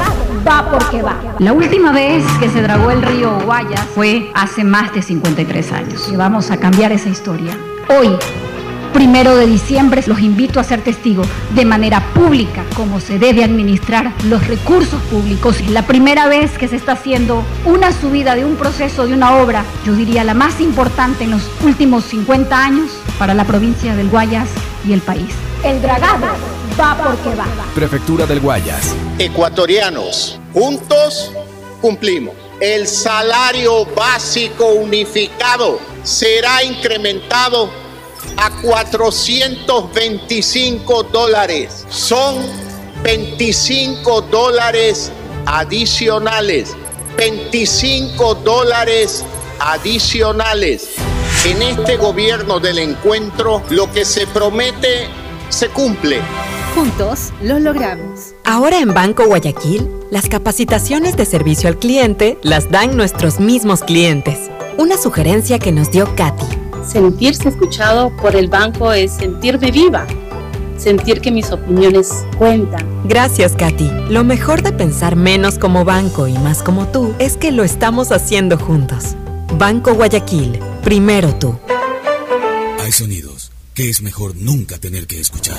va porque va. La última vez que se dragó el río Guayas fue hace más de 53 años. Y vamos a cambiar esa historia. Hoy, primero de diciembre, los invito a ser testigos de manera pública cómo se debe administrar los recursos públicos. Es la primera vez que se está haciendo una subida de un proceso, de una obra, yo diría la más importante en los últimos 50 años para la provincia del Guayas y el país. El dragado va porque va. Prefectura del Guayas. Ecuatorianos, juntos cumplimos. El salario básico unificado será incrementado a 425 dólares. Son 25 dólares adicionales. 25 dólares adicionales. En este gobierno del encuentro, lo que se promete se cumple. Juntos lo logramos. Ahora en Banco Guayaquil, las capacitaciones de servicio al cliente las dan nuestros mismos clientes. Una sugerencia que nos dio Katy. Sentirse escuchado por el banco es sentirme viva. Sentir que mis opiniones cuentan. Gracias, Katy. Lo mejor de pensar menos como banco y más como tú es que lo estamos haciendo juntos. Banco Guayaquil, primero tú. Hay sonidos que es mejor nunca tener que escuchar.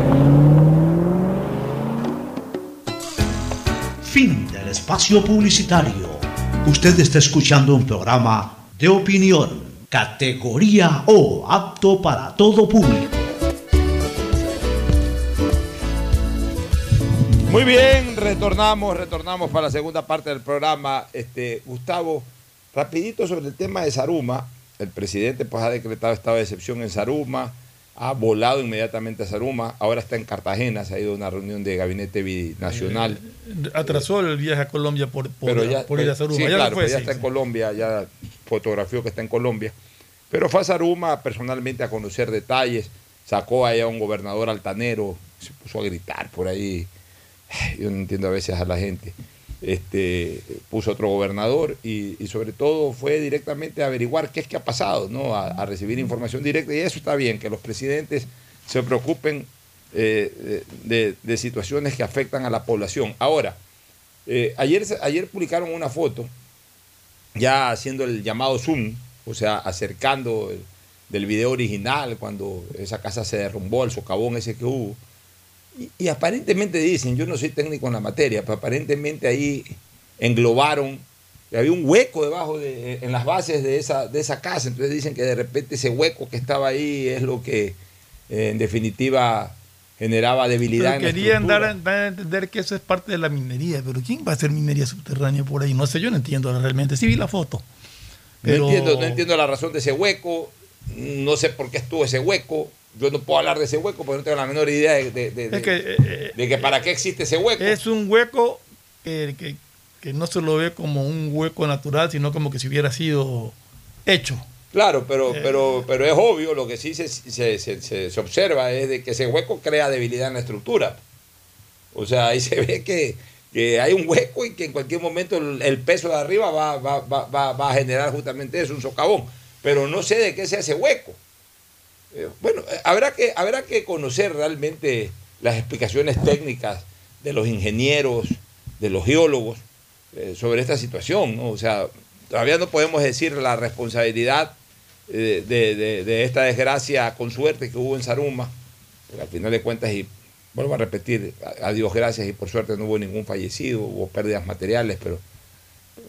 Espacio publicitario. Usted está escuchando un programa de opinión, categoría O, apto para todo público. Muy bien, retornamos, retornamos para la segunda parte del programa. Este, Gustavo, rapidito sobre el tema de Saruma. El presidente pues, ha decretado estado de excepción en Saruma, ha volado inmediatamente a Saruma, ahora está en Cartagena, se ha ido a una reunión de gabinete binacional. Eh, atrasó el viaje a Colombia por, por, pero ya, por ir a Saruma. Sí, ya claro, fue, pero ya sí, está sí. en Colombia, ya fotografió que está en Colombia. Pero fue a Saruma personalmente a conocer detalles, sacó allá a un gobernador altanero, se puso a gritar por ahí. Yo no entiendo a veces a la gente. Este, puso otro gobernador y, sobre todo fue directamente a averiguar qué es que ha pasado, ¿no? a, recibir información directa. Y eso está bien, que los presidentes se preocupen eh, de, situaciones que afectan a la población. Ahora, eh, ayer, ayer publicaron una foto ya haciendo el llamado Zoom, o sea, acercando el- del video original cuando esa casa se derrumbó, el socavón ese que hubo. Y, y aparentemente dicen, yo no soy técnico en la materia, pero aparentemente ahí englobaron, había un hueco debajo de, en las bases de esa, de esa casa, entonces dicen que de repente ese hueco que estaba ahí es lo que eh, en definitiva generaba debilidad Pero en querían estructura. dar, a- dar a entender que eso es parte de la minería, pero ¿quién va a hacer minería subterránea por ahí? No sé, yo no entiendo realmente. Sí vi la foto. Pero No, entiendo, no entiendo la razón de ese hueco, no sé por qué estuvo ese hueco, yo no puedo hablar de ese hueco porque no tengo la menor idea de, de- de- Es que, de- eh, de que para qué existe ese hueco. es un hueco que, que- que no se lo ve como un hueco natural, sino como que si hubiera sido hecho. Claro, pero, Eh. pero, pero es obvio, lo que sí se, se, se- se- se observa es de que ese hueco crea debilidad en la estructura. O sea, ahí se ve que, que hay un hueco y que en cualquier momento el, el peso de arriba va, va, va, va, va a generar justamente eso, un socavón. Pero no sé de qué sea ese hueco. Eh, bueno, eh, habrá que, habrá que conocer realmente las explicaciones técnicas de los ingenieros, de los geólogos eh, sobre esta situación. ¿no? O sea, todavía no podemos decir la responsabilidad de, de- esta desgracia con suerte que hubo en Saruma, porque al final de cuentas, y vuelvo a repetir, a, a Dios gracias y por suerte no hubo ningún fallecido, hubo pérdidas materiales, pero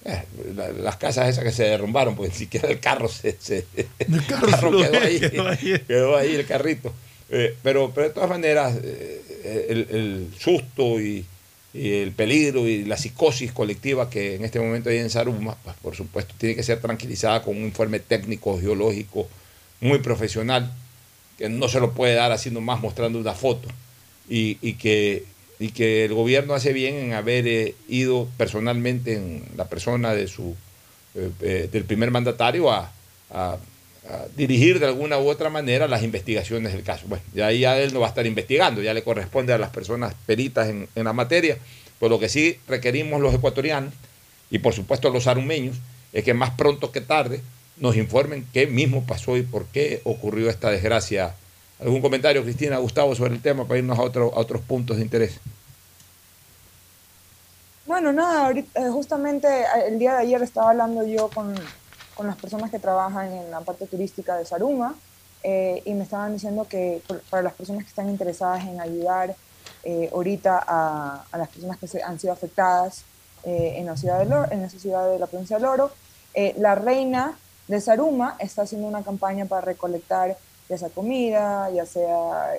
eh, la- las casas esas que se derrumbaron, pues ni siquiera el carro se, se- el carro quedó ahí, quedó ahí. quedó ahí el carrito. Eh, pero, pero de todas maneras, eh, el, el susto y, y el peligro y la psicosis colectiva que en este momento hay en Saruma, pues por supuesto tiene que ser tranquilizada con un informe técnico, geológico, muy profesional, que no se lo puede dar así nomás mostrando una foto. Y, y que, y que el gobierno hace bien en haber eh, ido personalmente en la persona de su, eh, eh, del primer mandatario a, dirigir de alguna u otra manera las investigaciones del caso. Bueno, ya ahí ya él no va a estar investigando, ya le corresponde a las personas peritas en, en la materia, por lo que sí requerimos los ecuatorianos y por supuesto los arumeños, es que más pronto que tarde nos informen qué mismo pasó y por qué ocurrió esta desgracia. ¿Algún comentario, Cristina, Gustavo, sobre el tema para irnos a, otro- a otros puntos de interés? Bueno, nada, eh, justamente eh, el día de ayer estaba hablando yo con, con las personas que trabajan en la parte turística de Saruma eh, y me estaban diciendo que para las personas que están interesadas en ayudar ahorita a, las personas que se, han sido afectadas en, la ciudad de en esa ciudad de la provincia de Loro, la reina de Saruma está haciendo una campaña para recolectar ya sea comida, ya sea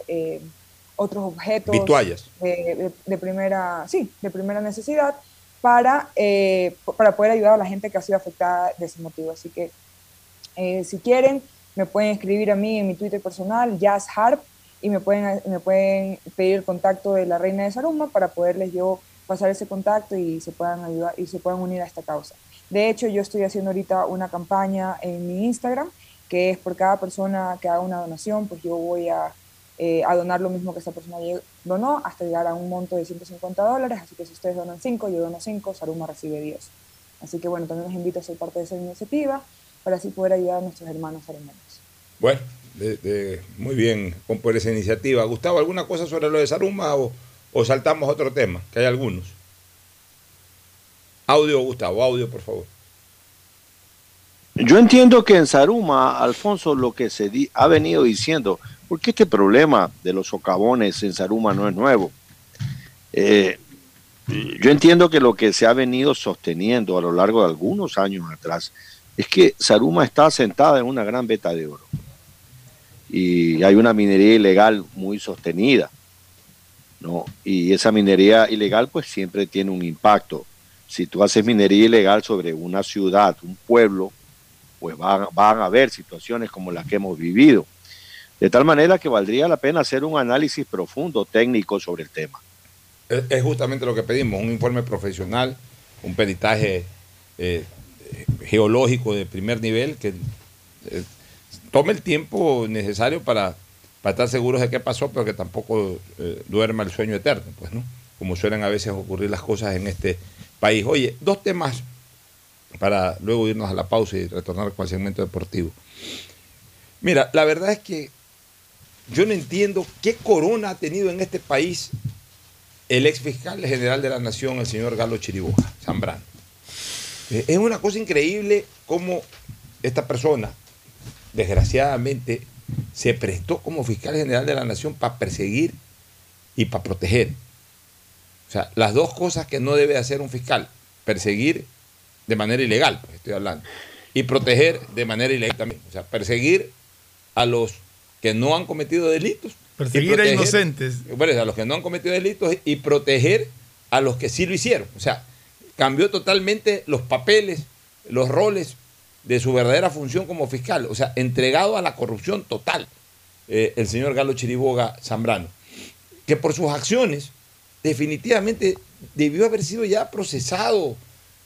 otros objetos Vituallas. de, de- de primera, sí, de primera necesidad para, eh, para poder ayudar a la gente que ha sido afectada de ese motivo. Así que eh, si quieren, me pueden escribir a mí en mi Twitter personal, Jazz Harp, y me pueden, me pueden pedir el contacto de la reina de Saruma para poderles yo pasar ese contacto y se puedan ayudar y se puedan unir a esta causa. De hecho, yo estoy haciendo ahorita una campaña en mi Instagram, que es por cada persona que haga una donación, pues yo voy a, eh, a donar lo mismo que esta persona donó hasta llegar a un monto de 150 dólares. Así que si ustedes donan 5, yo dono 5, Saruma recibe 10. Así que bueno, también los invito a ser parte de esa iniciativa para así poder ayudar a nuestros hermanos sarumeños. Bueno, de- de- muy bien con por esa iniciativa. Gustavo, ¿alguna cosa sobre lo de Saruma o, o saltamos a otro tema? Que hay algunos. Audio, Gustavo, audio, por favor. Yo entiendo que en Saruma, Alfonso, lo que se di- ha venido diciendo, porque este problema de los socavones en Saruma no es nuevo. Eh, yo entiendo que lo que se ha venido sosteniendo a lo largo de algunos años atrás es que Saruma está sentada en una gran veta de oro y hay una minería ilegal muy sostenida, ¿no? Y esa minería ilegal pues siempre tiene un impacto. Si tú haces minería ilegal sobre una ciudad, un pueblo, pues van, van a haber situaciones como las que hemos vivido. De tal manera que valdría la pena hacer un análisis profundo, técnico sobre el tema. Es, justamente lo que pedimos, un informe profesional, un peritaje eh, geológico de primer nivel que eh, tome el tiempo necesario para, para estar seguros de qué pasó, pero que tampoco eh, duerma el sueño eterno, pues, ¿no? Como suelen a veces ocurrir las cosas en este país. Oye, dos temas para luego irnos a la pausa y retornar con el segmento deportivo. Mira, la verdad es que yo no entiendo qué corona ha tenido en este país el ex fiscal general de la Nación, el señor Galo Chiriboga, Zambrano. Eh, Es una cosa increíble cómo esta persona, desgraciadamente, se prestó como fiscal general de la Nación para perseguir y para proteger. O sea, las dos cosas que no debe hacer un fiscal, perseguir de manera ilegal, pues, estoy hablando, y proteger de manera ilegal también. O sea, perseguir a los que no han cometido delitos. Perseguir a inocentes. Bueno, a los que no han cometido delitos y proteger a los que sí lo hicieron. O sea, cambió totalmente los papeles, los roles de su verdadera función como fiscal. O sea, entregado a la corrupción total eh, el señor Galo Chiriboga Zambrano. Que por sus acciones definitivamente debió haber sido ya procesado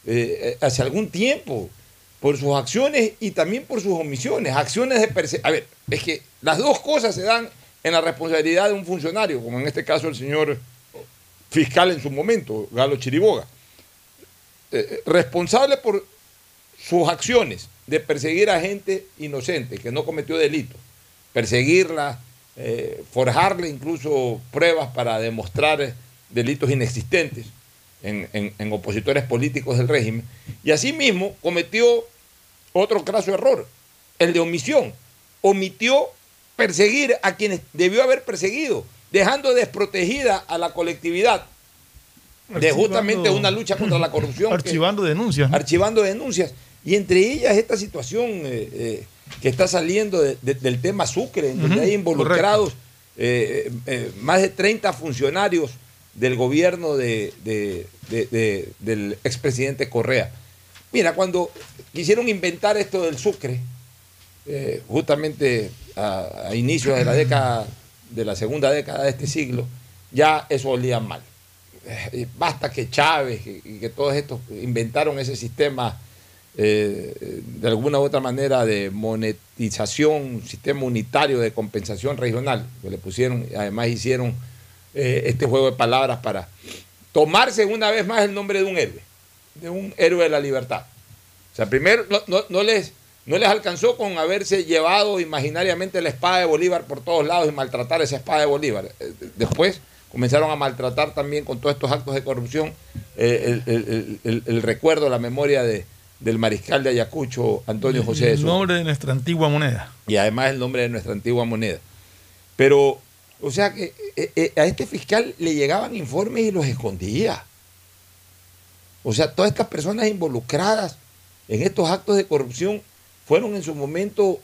eh, hace algún tiempo por sus acciones y también por sus omisiones, acciones de perse- A ver, es que las dos cosas se dan en la responsabilidad de un funcionario, como en este caso el señor fiscal en su momento, Galo Chiriboga. Eh, responsable por sus acciones de perseguir a gente inocente que no cometió delito, perseguirla, eh, forjarle incluso pruebas para demostrar delitos inexistentes en, en opositores políticos del régimen. Y asimismo cometió otro craso error, el de omisión. Omitió perseguir a quienes debió haber perseguido, dejando desprotegida a la colectividad de justamente una lucha contra la corrupción. Archivando denuncias. Archivando denuncias. Y entre ellas esta situación eh, eh, que está saliendo del tema Sucre, en donde hay involucrados eh, más de 30 funcionarios del gobierno de, del expresidente Correa. Mira, cuando quisieron inventar esto del Sucre, justamente a, inicios de la década, de la segunda década de este siglo, ya eso olía mal. Eh, basta que Chávez y que todos estos inventaron ese sistema eh, de alguna u otra manera de monetización, sistema unitario de compensación regional, que le pusieron, además hicieron eh, este juego de palabras para tomarse una vez más el nombre de un héroe, de un héroe de la libertad. O sea, primero no, les, no les alcanzó con haberse llevado imaginariamente la espada de Bolívar por todos lados y maltratar esa espada de Bolívar. Después comenzaron a maltratar también con todos estos actos de corrupción eh, el, recuerdo, la memoria de, del mariscal de Ayacucho, Antonio José de El nombre de nuestra antigua moneda. Y además el nombre de nuestra antigua moneda. Pero, o sea, que eh, eh, a este fiscal le llegaban informes y los escondía. O sea, todas estas personas involucradas en estos actos de corrupción fueron en su momento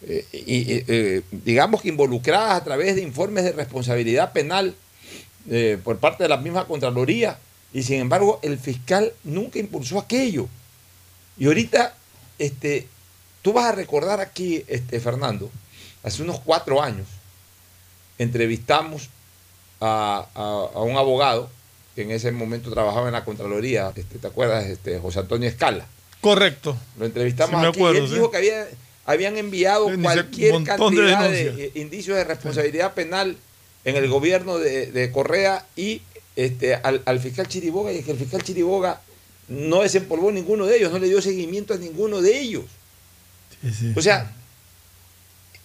eh, y, eh, digamos que involucradas a través de informes de responsabilidad penal eh, por parte de la misma Contraloría, y sin embargo el fiscal nunca impulsó aquello. Y ahorita, este, tú vas a recordar aquí, este, Fernando, hace unos cuatro años, entrevistamos a, un abogado que en ese momento trabajaba en la Contraloría, este, ¿te acuerdas? Este, José Antonio Escala. Correcto. Lo entrevistamos aquí. y él dijo que había habían enviado cualquier cantidad de, eh, indicios de responsabilidad penal en el gobierno de, Correa y este, al, fiscal Chiriboga, y es que el fiscal Chiriboga no desempolvó ninguno de ellos, no le dio seguimiento a ninguno de ellos. O sea,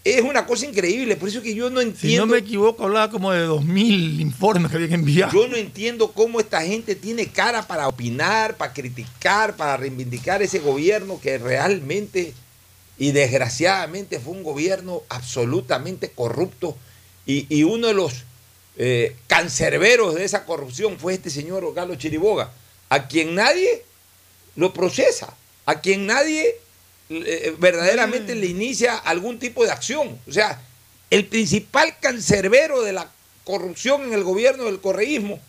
es una cosa increíble, por eso que yo no entiendo. Si no me equivoco, hablaba como de 2.000 informes que habían enviado. Yo no entiendo cómo esta gente tiene cara para opinar, para criticar, para reivindicar ese gobierno que realmente y desgraciadamente fue un gobierno absolutamente corrupto y, uno de los eh, cancerberos de esa corrupción fue este señor Galo Chiriboga, a quien nadie lo procesa, a quien nadie eh, verdaderamente le inicia algún tipo de acción. O sea, el principal cancerbero de la corrupción en el gobierno del correísmo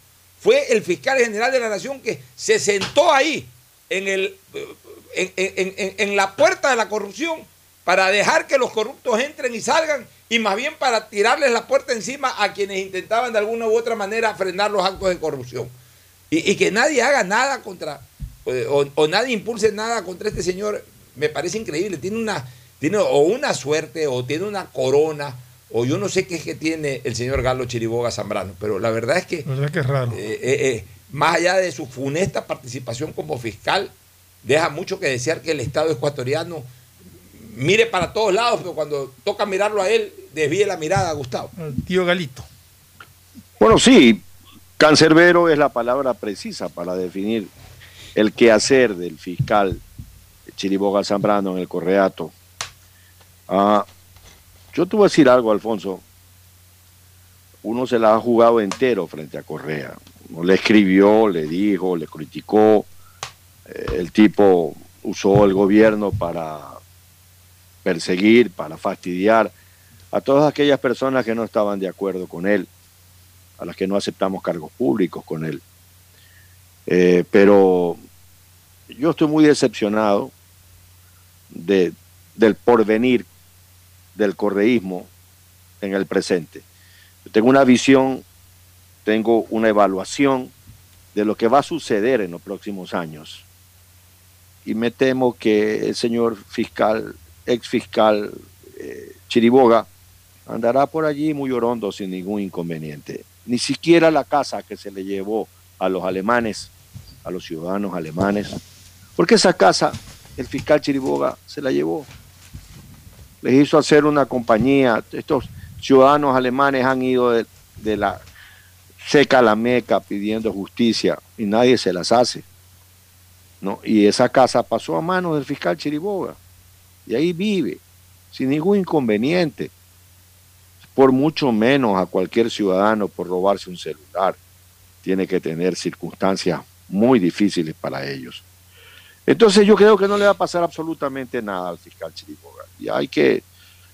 fue el fiscal general de la nación que se sentó ahí en el en, la puerta de la corrupción para dejar que los corruptos entren y salgan y más bien para tirarles la puerta encima a quienes intentaban de alguna u otra manera frenar los actos de corrupción. Y, que nadie haga nada contra, eh, o, nadie impulse nada contra este señor, me parece increíble. Tiene una, tiene o una suerte, o tiene una corona, o yo no sé qué es que tiene el señor Galo Chiriboga Zambrano, pero la verdad es que, que es raro. Eh, eh, más allá de su funesta participación como fiscal, deja mucho que desear que el Estado ecuatoriano mire para todos lados, pero cuando toca mirarlo a él, desvíe la mirada, Gustavo. tío Galito. Bueno, sí, cancerbero es la palabra precisa para definir el quehacer del fiscal Chiriboga Zambrano en el Correato. Ah, yo te voy a decir algo, Alfonso. Uno se la ha jugado entero frente a Correa. No le escribió, le dijo, le criticó, eh, el tipo usó el gobierno para perseguir, para fastidiar a todas aquellas personas que no estaban de acuerdo con él, a las que no aceptamos cargos públicos con él. Eh, pero yo estoy muy decepcionado de, del porvenir del correísmo en el presente. tengo una visión, tengo una evaluación de lo que va a suceder en los próximos años y me temo que el señor fiscal, ex fiscal eh, Chiriboga, andará por allí muy orondo sin ningún inconveniente. Ni siquiera la casa que se le llevó a los alemanes, a los ciudadanos alemanes, porque esa casa el fiscal Chiriboga se la llevó. les hizo hacer una compañía. Estos ciudadanos alemanes han ido de, la seca a la meca pidiendo justicia y nadie se las hace. ¿no? Y esa casa pasó a manos del fiscal Chiriboga y ahí vive sin ningún inconveniente, por mucho menos a cualquier ciudadano por robarse un celular. Tiene que tener circunstancias muy difíciles para ellos. Entonces yo creo que no le va a pasar absolutamente nada al fiscal Chiriboga. Y hay que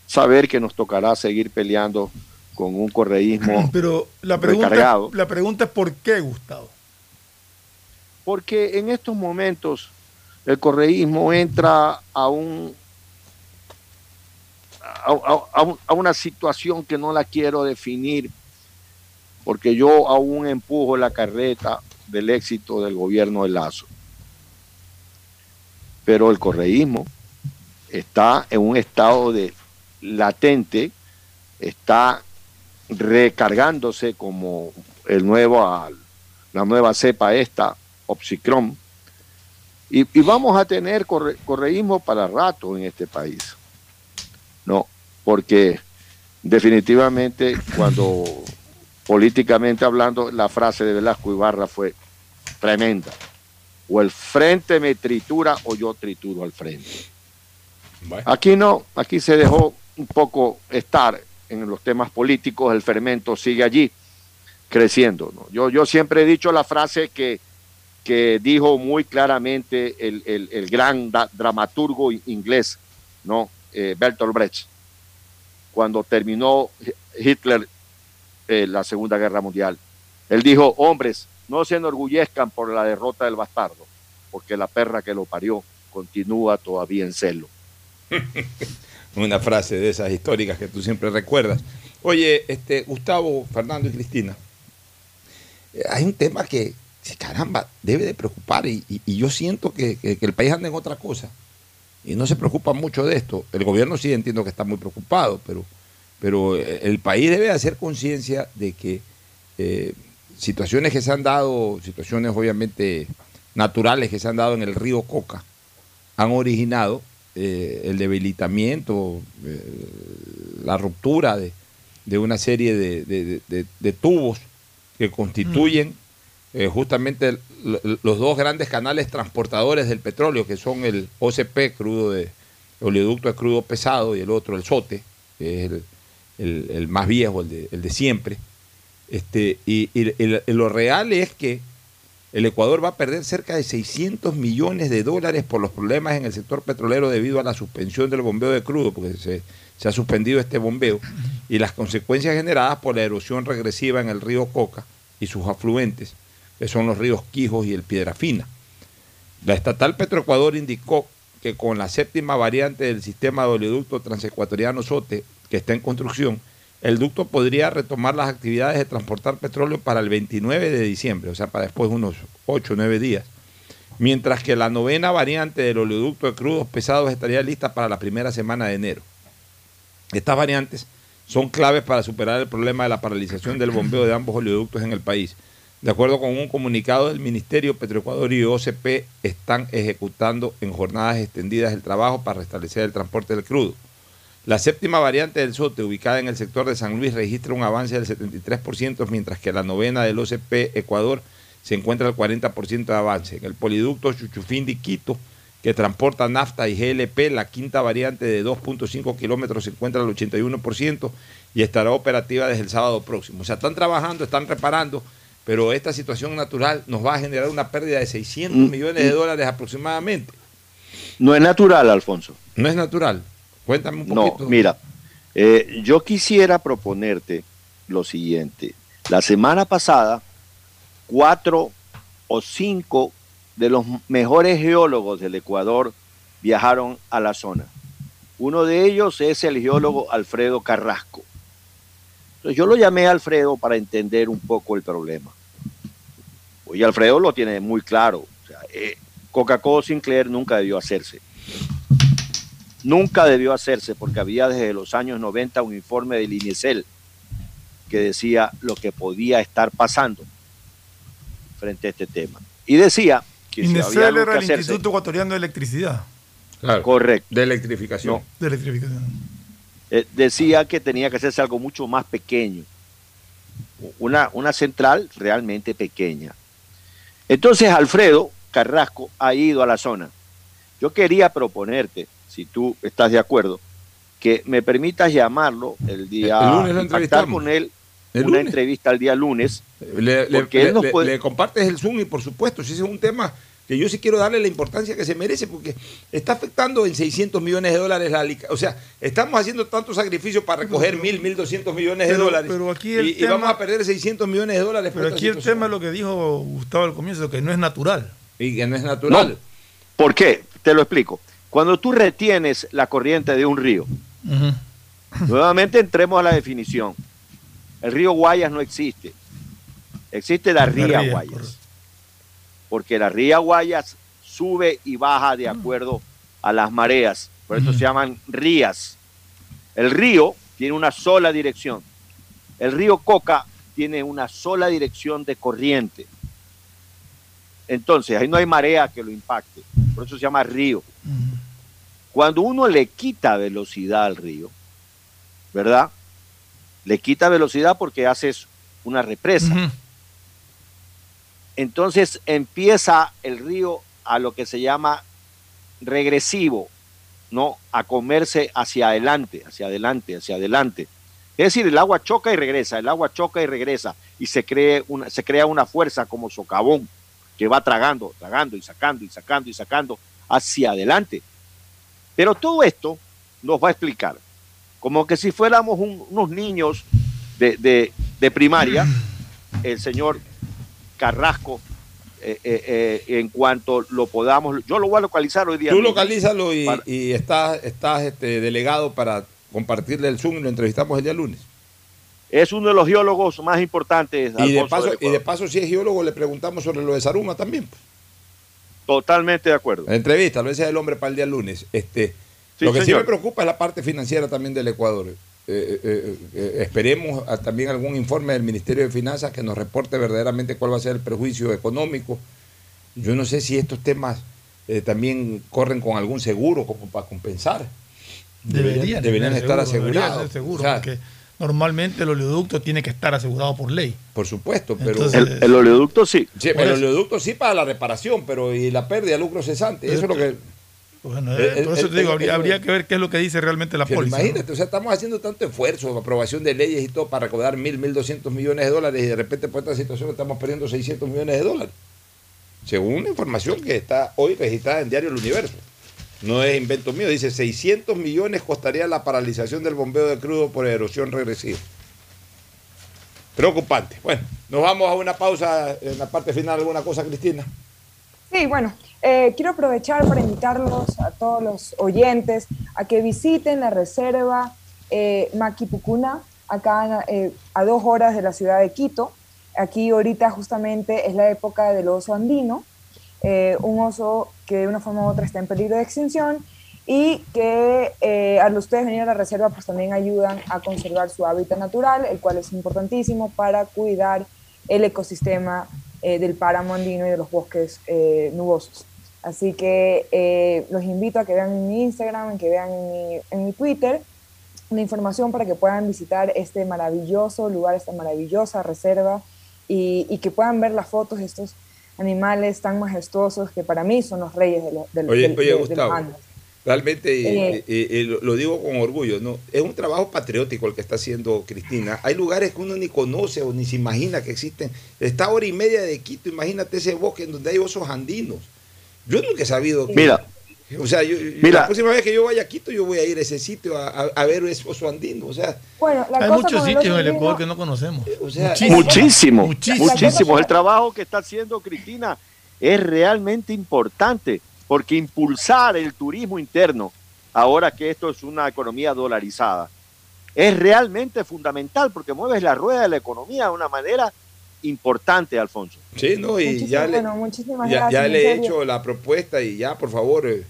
saber que nos tocará seguir peleando con un correísmo Pero la pregunta, recargado. la pregunta es ¿por qué, Gustavo? Porque en estos momentos el correísmo entra a un a, a- a un- a una situación que no la quiero definir, porque yo aún empujo la carreta del éxito del gobierno de Lazo. Pero el correísmo está en un estado de latente, está recargándose como el nuevo, la nueva cepa esta, Opsicron, y, vamos a tener corre- correísmo para rato en este país. No, porque definitivamente cuando políticamente hablando la frase de Velasco Ibarra fue tremenda. O el frente me tritura o yo trituro al frente. Aquí no, aquí se dejó un poco estar en los temas políticos, el fermento sigue allí creciendo. ¿no? Yo, yo siempre he dicho la frase que, que dijo muy claramente el, el- el gran da- dramaturgo inglés, ¿no? Eh, Bertolt Brecht, cuando terminó Hi- Hitler eh, la Segunda Guerra Mundial. Él dijo, hombres, no se enorgullezcan por la derrota del bastardo, porque la perra que lo parió continúa todavía en celo. Una frase de esas históricas que tú siempre recuerdas. Oye, este, Gustavo, Fernando y Cristina, eh, hay un tema que, caramba, debe de preocupar y, yo siento que, que- que el país anda en otra cosa y no se preocupa mucho de esto. El gobierno sí entiendo que está muy preocupado, pero, pero eh, el país debe hacer conciencia de que eh, situaciones que se han dado, situaciones obviamente naturales que se han dado en el río Coca, han originado eh, el debilitamiento, eh, la ruptura de, de una serie de, de- tubos que constituyen eh, justamente los dos grandes canales transportadores del petróleo, que son el OCP, crudo de oleoducto de crudo pesado, y el otro, el SOTE, que es el, el- el más viejo, el de, el de siempre. Este, y, lo real es que el Ecuador va a perder cerca de 600 millones de dólares por los problemas en el sector petrolero debido a la suspensión del bombeo de crudo, porque se, se ha suspendido este bombeo, y las consecuencias generadas por la erosión regresiva en el río Coca y sus afluentes, que son los ríos Quijos y el Piedrafina. La estatal Petroecuador indicó que con la séptima variante del sistema de oleoducto transecuatoriano SOTE, que está en construcción, el ducto podría retomar las actividades de transportar petróleo para el 29 de diciembre, o sea, para después de unos 8 o 9 días. Mientras que la novena variante del oleoducto de crudos pesados estaría lista para la primera semana de enero. Estas variantes son claves para superar el problema de la paralización del bombeo de ambos oleoductos en el país. De acuerdo con un comunicado del Ministerio, Petroecuador y OCP están ejecutando en jornadas extendidas el trabajo para restablecer el transporte del crudo. La séptima variante del SOTE, ubicada en el sector de San Luis, registra un avance del 73%, mientras que la novena del OCP Ecuador se encuentra al 40% de avance. En el poliducto Chuchufindi-Quito, que transporta nafta y GLP, la quinta variante de 2.5 kilómetros se encuentra al 81% y estará operativa desde el sábado próximo. O sea, están trabajando, están reparando, pero esta situación natural nos va a generar una pérdida de 600 Mm, millones de mm. dólares aproximadamente. No es natural, Alfonso. No es natural. Cuéntame un No, poquito. mira, eh, yo quisiera proponerte lo siguiente. La semana pasada, cuatro o cinco de los mejores geólogos del Ecuador viajaron a la zona. Uno de ellos es el geólogo Alfredo Carrasco. Entonces yo lo llamé a Alfredo para entender un poco el problema. Y Alfredo lo tiene muy claro. O sea, eh, Coca-Cola Sinclair nunca debió hacerse. Nunca debió hacerse porque había desde los años 90 un informe del INESEL que decía lo que podía estar pasando frente a este tema. Y decía que si había INESEL algo era que el hacerse, Instituto Ecuatoriano de Electricidad. correcto. De electrificación. De electrificación. eh, decía que tenía que hacerse algo mucho más pequeño, una, una central realmente pequeña. Entonces Alfredo Carrasco ha ido a la zona. Yo quería proponerte, si tú estás de acuerdo, que me permitas llamarlo el día, El lunes lo impactar entrevistamos. con él El una lunes. entrevista el día lunes. Le, él nos le- puede- le compartes el Zoom y por supuesto, si ese es un tema que yo sí quiero darle la importancia que se merece porque está afectando en 600 millones de dólares la lica- O sea, estamos haciendo tantos sacrificios para recoger mil, mil doscientos millones de Pero- dólares pero aquí el y, y tema- vamos a perder 600 millones de dólares. Pero aquí el situación. tema es lo que dijo Gustavo al comienzo, que no es natural. Y que no es natural. No. ¿Por qué? Te lo explico. Cuando tú retienes la corriente de un río, nuevamente entremos a la definición. El río Guayas no existe. Existe la ría ría, Guayas. Porque la ría Guayas sube y baja de acuerdo a las mareas. Por eso se llaman rías. El río tiene una sola dirección. El río Coca tiene una sola dirección de corriente. Entonces, ahí no hay marea que lo impacte. Por eso se llama río. Cuando uno le quita velocidad al río, ¿verdad? Le quita velocidad porque haces una represa. Entonces empieza el río a lo que se llama regresivo, ¿no? A comerse hacia adelante, hacia adelante, hacia adelante. Es decir, el agua choca y regresa, el agua choca y regresa, y se, cree una, se crea una fuerza como socavón que va tragando, tragando y sacando y sacando y sacando hacia adelante. Pero todo esto nos va a explicar, como que si fuéramos un- unos niños de, de- de primaria, el señor Carrasco, eh, eh, eh, en cuanto lo podamos, yo lo voy a localizar hoy día. Tú localízalo y, Para- y estás, estás este, delegado para compartirle el Zoom y lo entrevistamos el día lunes. Es uno de los geólogos más importantes. Y de, paso, y de paso, si es geólogo, le preguntamos sobre lo de Saruma también. Totalmente de acuerdo. La entrevista, ese es el hombre para el día lunes. Este, Sí, lo que sí me preocupa es la parte financiera también del Ecuador. Eh, eh, eh, esperemos a- también algún informe del Ministerio de Finanzas que nos reporte verdaderamente cuál va a ser el perjuicio económico. Yo no sé si estos temas eh, también corren con algún seguro como para compensar. Deberían, deberían estar seguro, deberían asegurados. ser seguro, O sea, porque normalmente el oleoducto tiene que estar asegurado por ley. Por supuesto, pero Entonces- El, el oleoducto sí. Sí, el eso. oleoducto sí para la reparación, pero y la pérdida de lucro cesante. Eso es lo que. Bueno, Eh, eh, por eso eh, te digo, eh, habría, eh, habría que ver qué es lo que dice realmente la póliza. ¿no? imagínate, o sea, estamos haciendo tanto esfuerzo, aprobación de leyes y todo para recaudar mil, mil doscientos millones de dólares y de repente por esta situación estamos perdiendo 600 millones de dólares. Según una información que está hoy registrada en Diario El Universo. No es invento mío, dice 600 millones costaría la paralización del bombeo de crudo por erosión regresiva. Preocupante. Bueno, nos vamos a una pausa en la parte final. ¿Alguna cosa, Cristina? Sí, bueno, eh, quiero aprovechar para invitarlos a todos los oyentes a que visiten la reserva eh, Maquipucuna, acá eh, a dos horas de la ciudad de Quito. Aquí ahorita justamente es la época del oso andino, eh, un oso que de una forma u otra está en peligro de extinción y que eh, al ustedes venir a la reserva pues también ayudan a conservar su hábitat natural, el cual es importantísimo para cuidar el ecosistema eh, del páramo andino y de los bosques eh, nubosos. Así que los invito a que vean mi Instagram, que vean mi, en mi Twitter la información para que puedan visitar este maravilloso lugar, esta maravillosa reserva y, y que puedan ver las fotos de estos animales tan majestuosos que para mí son los reyes de, los- del- Oye, del- oye, de- de los Gustavo, Andes. realmente Eh, eh, eh, eh, lo, lo digo con orgullo, ¿no? Es un trabajo patriótico el que está haciendo Cristina. Hay lugares que uno ni conoce o ni se imagina que existen. Está a hora y media de Quito, imagínate ese bosque en donde hay osos andinos. Yo nunca he sabido que. Mira. O sea, yo, Mira. la próxima vez que yo vaya a Quito, yo voy a ir a ese sitio a, a- a ver ese oso andino. O sea, Bueno, la Hay cosa muchos sitios en el Ecuador que no conocemos. sea, Muchísimo, Muchísimo. muchísimo. El trabajo que está haciendo Cristina es realmente importante porque impulsar el turismo interno, ahora que esto es una economía dolarizada, es realmente fundamental porque mueves la rueda de la economía de una manera importante, Alfonso. Sí, no, y ya le, bueno, muchísimas ya, gracias, ya en le he hecho la propuesta y ya, por favor, eh,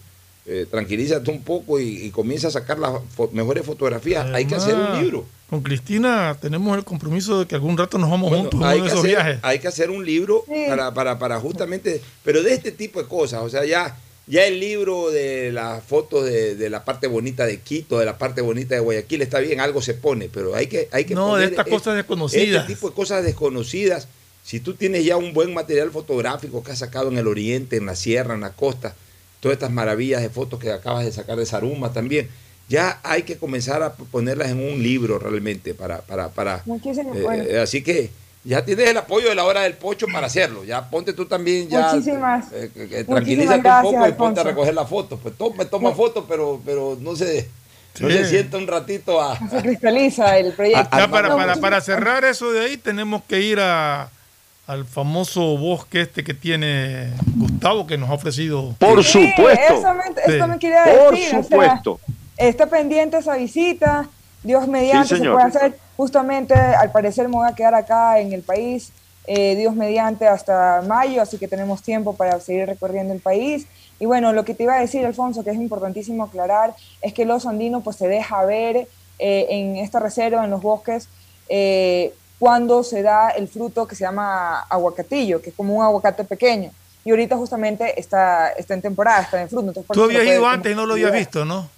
eh, tranquilízate un poco y, y comienza a sacar las fo- mejores fotografías. Hay que hacer un libro. Con Cristina tenemos el compromiso de que algún rato nos vamos Bueno, juntos en hay, que esos hacer, viajes. hay que hacer un libro Sí. para, para, para justamente, pero de este tipo de cosas, o sea, ya Ya el libro de las fotos de, de la parte bonita de Quito, de la parte bonita de Guayaquil, está bien, algo se pone, pero hay que, hay que No, de estas es- cosas desconocidas. Este tipo de cosas desconocidas. Si tú tienes ya un buen material fotográfico que has sacado en el oriente, en la sierra, en la costa, todas estas maravillas de fotos que acabas de sacar de Saruma también, ya hay que comenzar a ponerlas en un libro realmente para... para, para Muchísimas eh, eh, así que ya tienes el apoyo de la hora del pocho para hacerlo. Ya ponte tú también, ya Muchísimas- eh, eh, muchísimas tranquilízate un poco y ponte a recoger las fotos. Pues toma, me toma fotos, pero, pero no se, no Sí. se sienta un ratito a... Se cristaliza el proyecto. Ya para, para, para cerrar eso de ahí, tenemos que ir a, al famoso bosque este que tiene Gustavo, que nos ha ofrecido. Por Sí, supuesto. Eso me, Sí. eso me quería Por decir. o sea, supuesto. está pendiente esa visita. Dios mediante Sí, se puede hacer. Justamente, al parecer, me voy a quedar acá en el país. eh, Dios mediante hasta mayo, así que tenemos tiempo para seguir recorriendo el país. Y bueno, lo que te iba a decir, Alfonso, que es importantísimo aclarar, es que el oso andino pues se deja ver eh, en esta reserva, en los bosques, eh, cuando se da el fruto que se llama aguacatillo, que es como un aguacate pequeño. Y ahorita justamente está, está en temporada, está en fruto. entonces Tú habías ido antes y no lo habías visto, ¿no?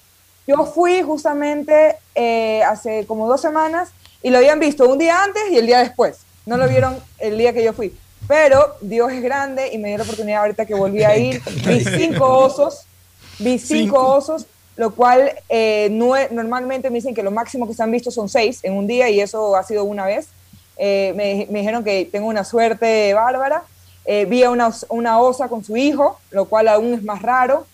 Yo fui justamente eh, hace como dos semanas y lo habían visto un día antes y el día después. No lo vieron el día que yo fui. Pero Dios es grande y me dio la oportunidad ahorita que volví a ir. Vi cinco osos, vi cinco, Cinco. osos, lo cual eh, no normalmente me dicen que lo máximo que se han visto son seis en un día y eso ha sido una vez. Eh, me, me dijeron que tengo una suerte bárbara. Eh, vi a una, una osa con su hijo, lo cual aún es más raro.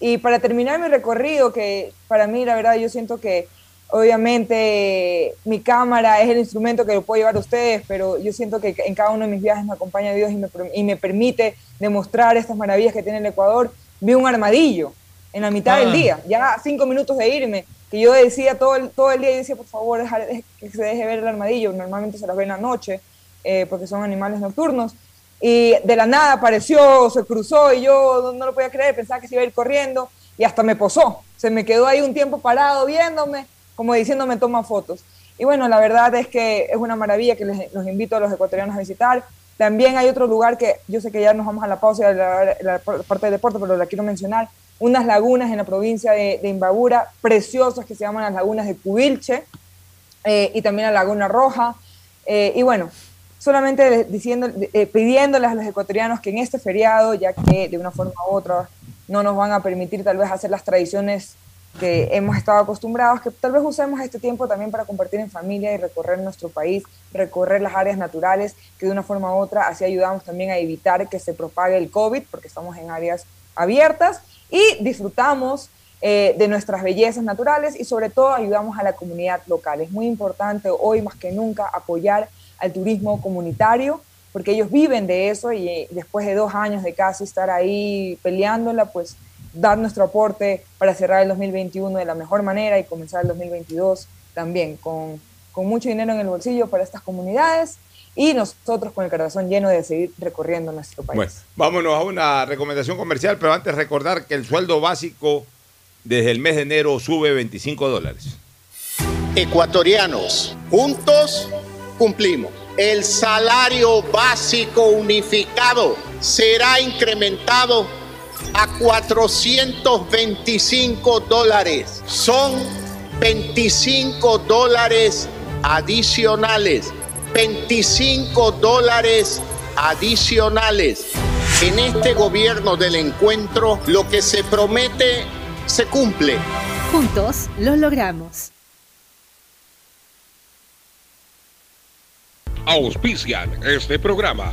Y para terminar mi recorrido, que para mí la verdad yo siento que obviamente mi cámara es el instrumento que lo puedo llevar a ustedes, pero yo siento que en cada uno de mis viajes me acompaña Dios y me, y me permite demostrar estas maravillas que tiene el Ecuador. Vi un armadillo en la mitad Ah. del día, ya cinco minutos de irme, que yo decía todo el, todo el día, y decía, por favor, dejar- dej- que se deje ver el armadillo, normalmente se las ve en la noche, eh, porque son animales nocturnos, y de la nada apareció, se cruzó, y yo no, no lo podía creer, pensaba que se iba a ir corriendo, y hasta me posó, se me quedó ahí un tiempo parado viéndome, como diciéndome toma fotos. Y bueno, la verdad es que es una maravilla que les, los invito a los ecuatorianos a visitar. También hay otro lugar que yo sé que ya nos vamos a la pausa de la, la parte de deporte, pero la quiero mencionar. Unas lagunas en la provincia de, de Imbabura, preciosas, que se llaman las lagunas de Cubilche, eh, y también la Laguna Roja. Eh, y bueno, solamente diciendo, eh, pidiéndoles a los ecuatorianos que en este feriado, ya que de una forma u otra no nos van a permitir tal vez hacer las tradiciones que hemos estado acostumbrados, que tal vez usemos este tiempo también para compartir en familia y recorrer nuestro país, recorrer las áreas naturales, que de una forma u otra así ayudamos también a evitar que se propague el COVID, porque estamos en áreas abiertas, y disfrutamos eh, de nuestras bellezas naturales y sobre todo ayudamos a la comunidad local. Es muy importante hoy más que nunca apoyar al turismo comunitario, porque ellos viven de eso y eh, después de dos años de casi estar ahí peleándola, pues dar nuestro aporte para cerrar el 2021 de la mejor manera y comenzar el 2022 también con, con mucho dinero en el bolsillo para estas comunidades y nosotros con el corazón lleno de seguir recorriendo nuestro país. Bueno, vámonos a una recomendación comercial, pero antes recordar que el sueldo básico desde el mes de enero sube 25 dólares. Ecuatorianos, juntos cumplimos. El salario básico unificado será incrementado a 425 dólares. Son 25 dólares adicionales. 25 dólares adicionales. En este gobierno del encuentro, lo que se promete se cumple. Juntos lo logramos. Auspician este programa.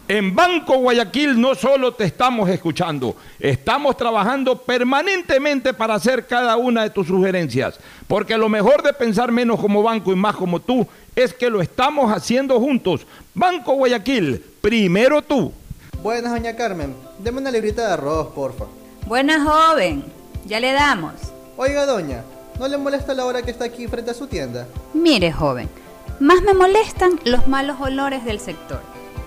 En Banco Guayaquil no solo te estamos escuchando, estamos trabajando permanentemente para hacer cada una de tus sugerencias, porque lo mejor de pensar menos como banco y más como tú es que lo estamos haciendo juntos. Banco Guayaquil, primero tú. Buenas, doña Carmen. Deme una librita de arroz, porfa. Buenas, joven. Ya le damos. Oiga, doña, ¿no le molesta la hora que está aquí frente a su tienda? Mire, joven, más me molestan los malos olores del sector.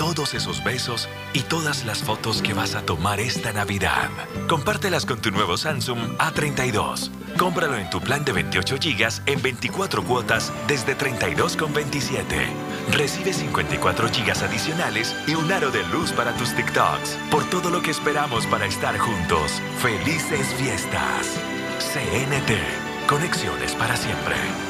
todos esos besos y todas las fotos que vas a tomar esta Navidad. Compártelas con tu nuevo Samsung A32. Cómpralo en tu plan de 28 GB en 24 cuotas desde 32,27. Recibe 54 GB adicionales y un aro de luz para tus TikToks. Por todo lo que esperamos para estar juntos. Felices fiestas. CNT. Conexiones para siempre.